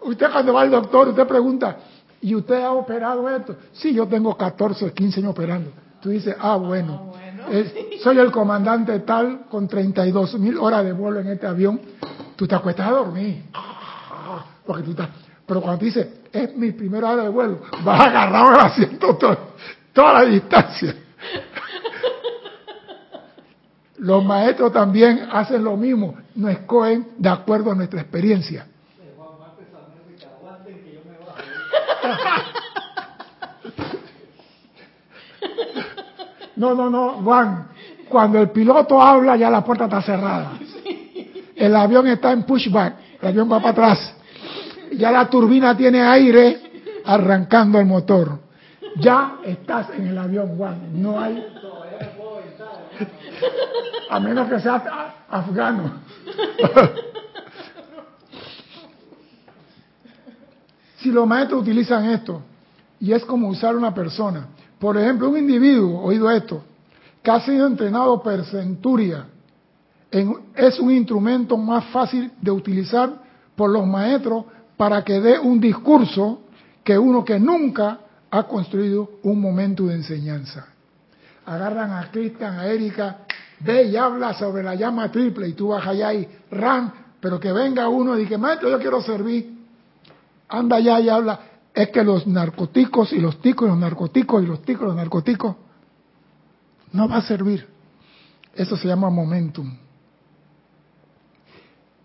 usted cuando va al doctor, usted pregunta, ¿y usted ha operado esto? Sí, yo tengo 14, 15 años operando. Tú dices, ah, bueno, ah, soy el comandante tal con 32 mil horas de vuelo en este avión. Tú te acuestas a dormir. Porque tú estás, pero cuando dices, es mi primera hora de vuelo, vas agarrado al asiento toda la distancia. Los maestros también hacen lo mismo, nos escogen de acuerdo a nuestra experiencia. No, no, no, Juan. Cuando el piloto habla ya la puerta está cerrada. El avión está en pushback, el avión va para atrás. Ya la turbina tiene aire arrancando el motor. Ya estás en el avión, Juan. No hay a menos que sea afgano. si los maestros utilizan esto, y es como usar una persona, por ejemplo, un individuo, oído esto, que ha sido entrenado per centuria, es un instrumento más fácil de utilizar por los maestros para que dé un discurso que uno que nunca ha construido un momento de enseñanza. Agarran a Cristian, a Erika, ve y habla sobre la llama triple y tú vas allá y ran, pero que venga uno y diga, maestro, yo quiero servir. Anda allá y habla. Es que los narcóticos y los ticos y los narcóticos y los ticos y los narcóticos no va a servir. Eso se llama momentum.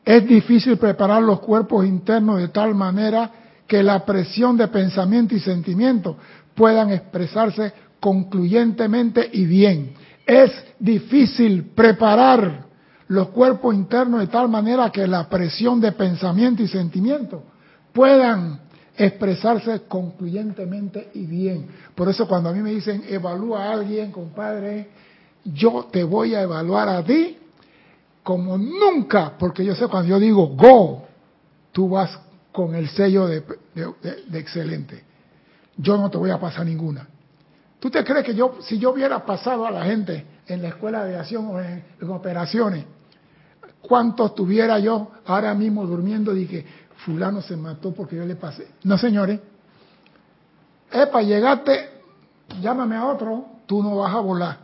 Es difícil preparar los cuerpos internos de tal manera que la presión de pensamiento y sentimiento puedan expresarse concluyentemente y bien. Es difícil preparar los cuerpos internos de tal manera que la presión de pensamiento y sentimiento puedan expresarse concluyentemente y bien. Por eso cuando a mí me dicen evalúa a alguien, compadre, yo te voy a evaluar a ti como nunca, porque yo sé cuando yo digo go, tú vas con el sello de, excelente. Yo no te voy a pasar ninguna. ¿Tú te crees que yo, si yo hubiera pasado a la gente en la escuela de aviación o en, operaciones, cuántos tuviera yo ahora mismo durmiendo y que fulano se mató porque yo le pasé? No, señores. para llegarte, llámame a otro, tú no vas a volar.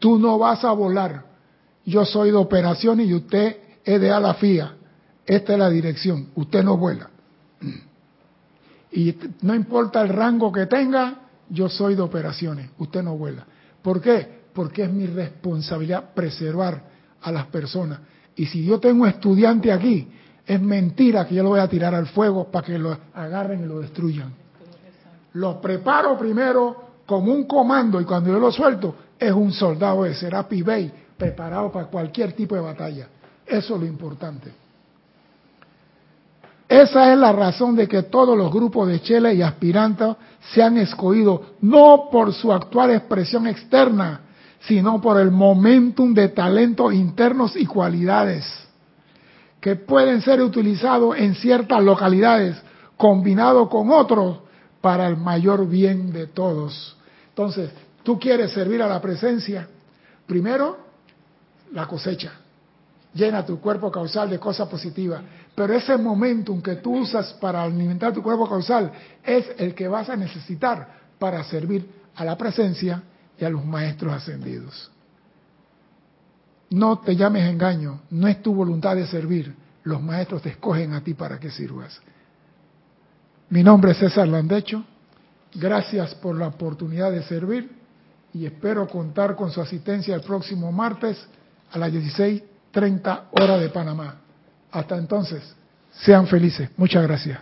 Tú no vas a volar. Yo soy de operaciones y usted es de ala fía. Esta es la dirección. Usted no vuela. Y no importa el rango que tenga, yo soy de operaciones. Usted no vuela. ¿Por qué? Porque es mi responsabilidad preservar a las personas. Y si yo tengo estudiante aquí, es mentira que yo lo voy a tirar al fuego para que lo agarren y lo destruyan. Lo preparo primero como un comando y cuando yo lo suelto es un soldado de Serapi Bay preparado para cualquier tipo de batalla. Eso es lo importante. Esa es la razón de que todos los grupos de Chile y aspirantes se han escogido no por su actual expresión externa, sino por el momentum de talentos internos y cualidades que pueden ser utilizados en ciertas localidades, combinados con otros, para el mayor bien de todos. Entonces, tú quieres servir a la presencia, primero la cosecha. Llena tu cuerpo causal de cosas positivas. Pero ese momentum que tú usas para alimentar tu cuerpo causal es el que vas a necesitar para servir a la presencia y a los maestros ascendidos. No te llames engaño, no es tu voluntad de servir. Los maestros te escogen a ti para que sirvas. Mi nombre es César Landecho. Gracias por la oportunidad de servir y espero contar con su asistencia el próximo martes a las 16.30 horas de Panamá. Hasta entonces, sean felices. Muchas gracias.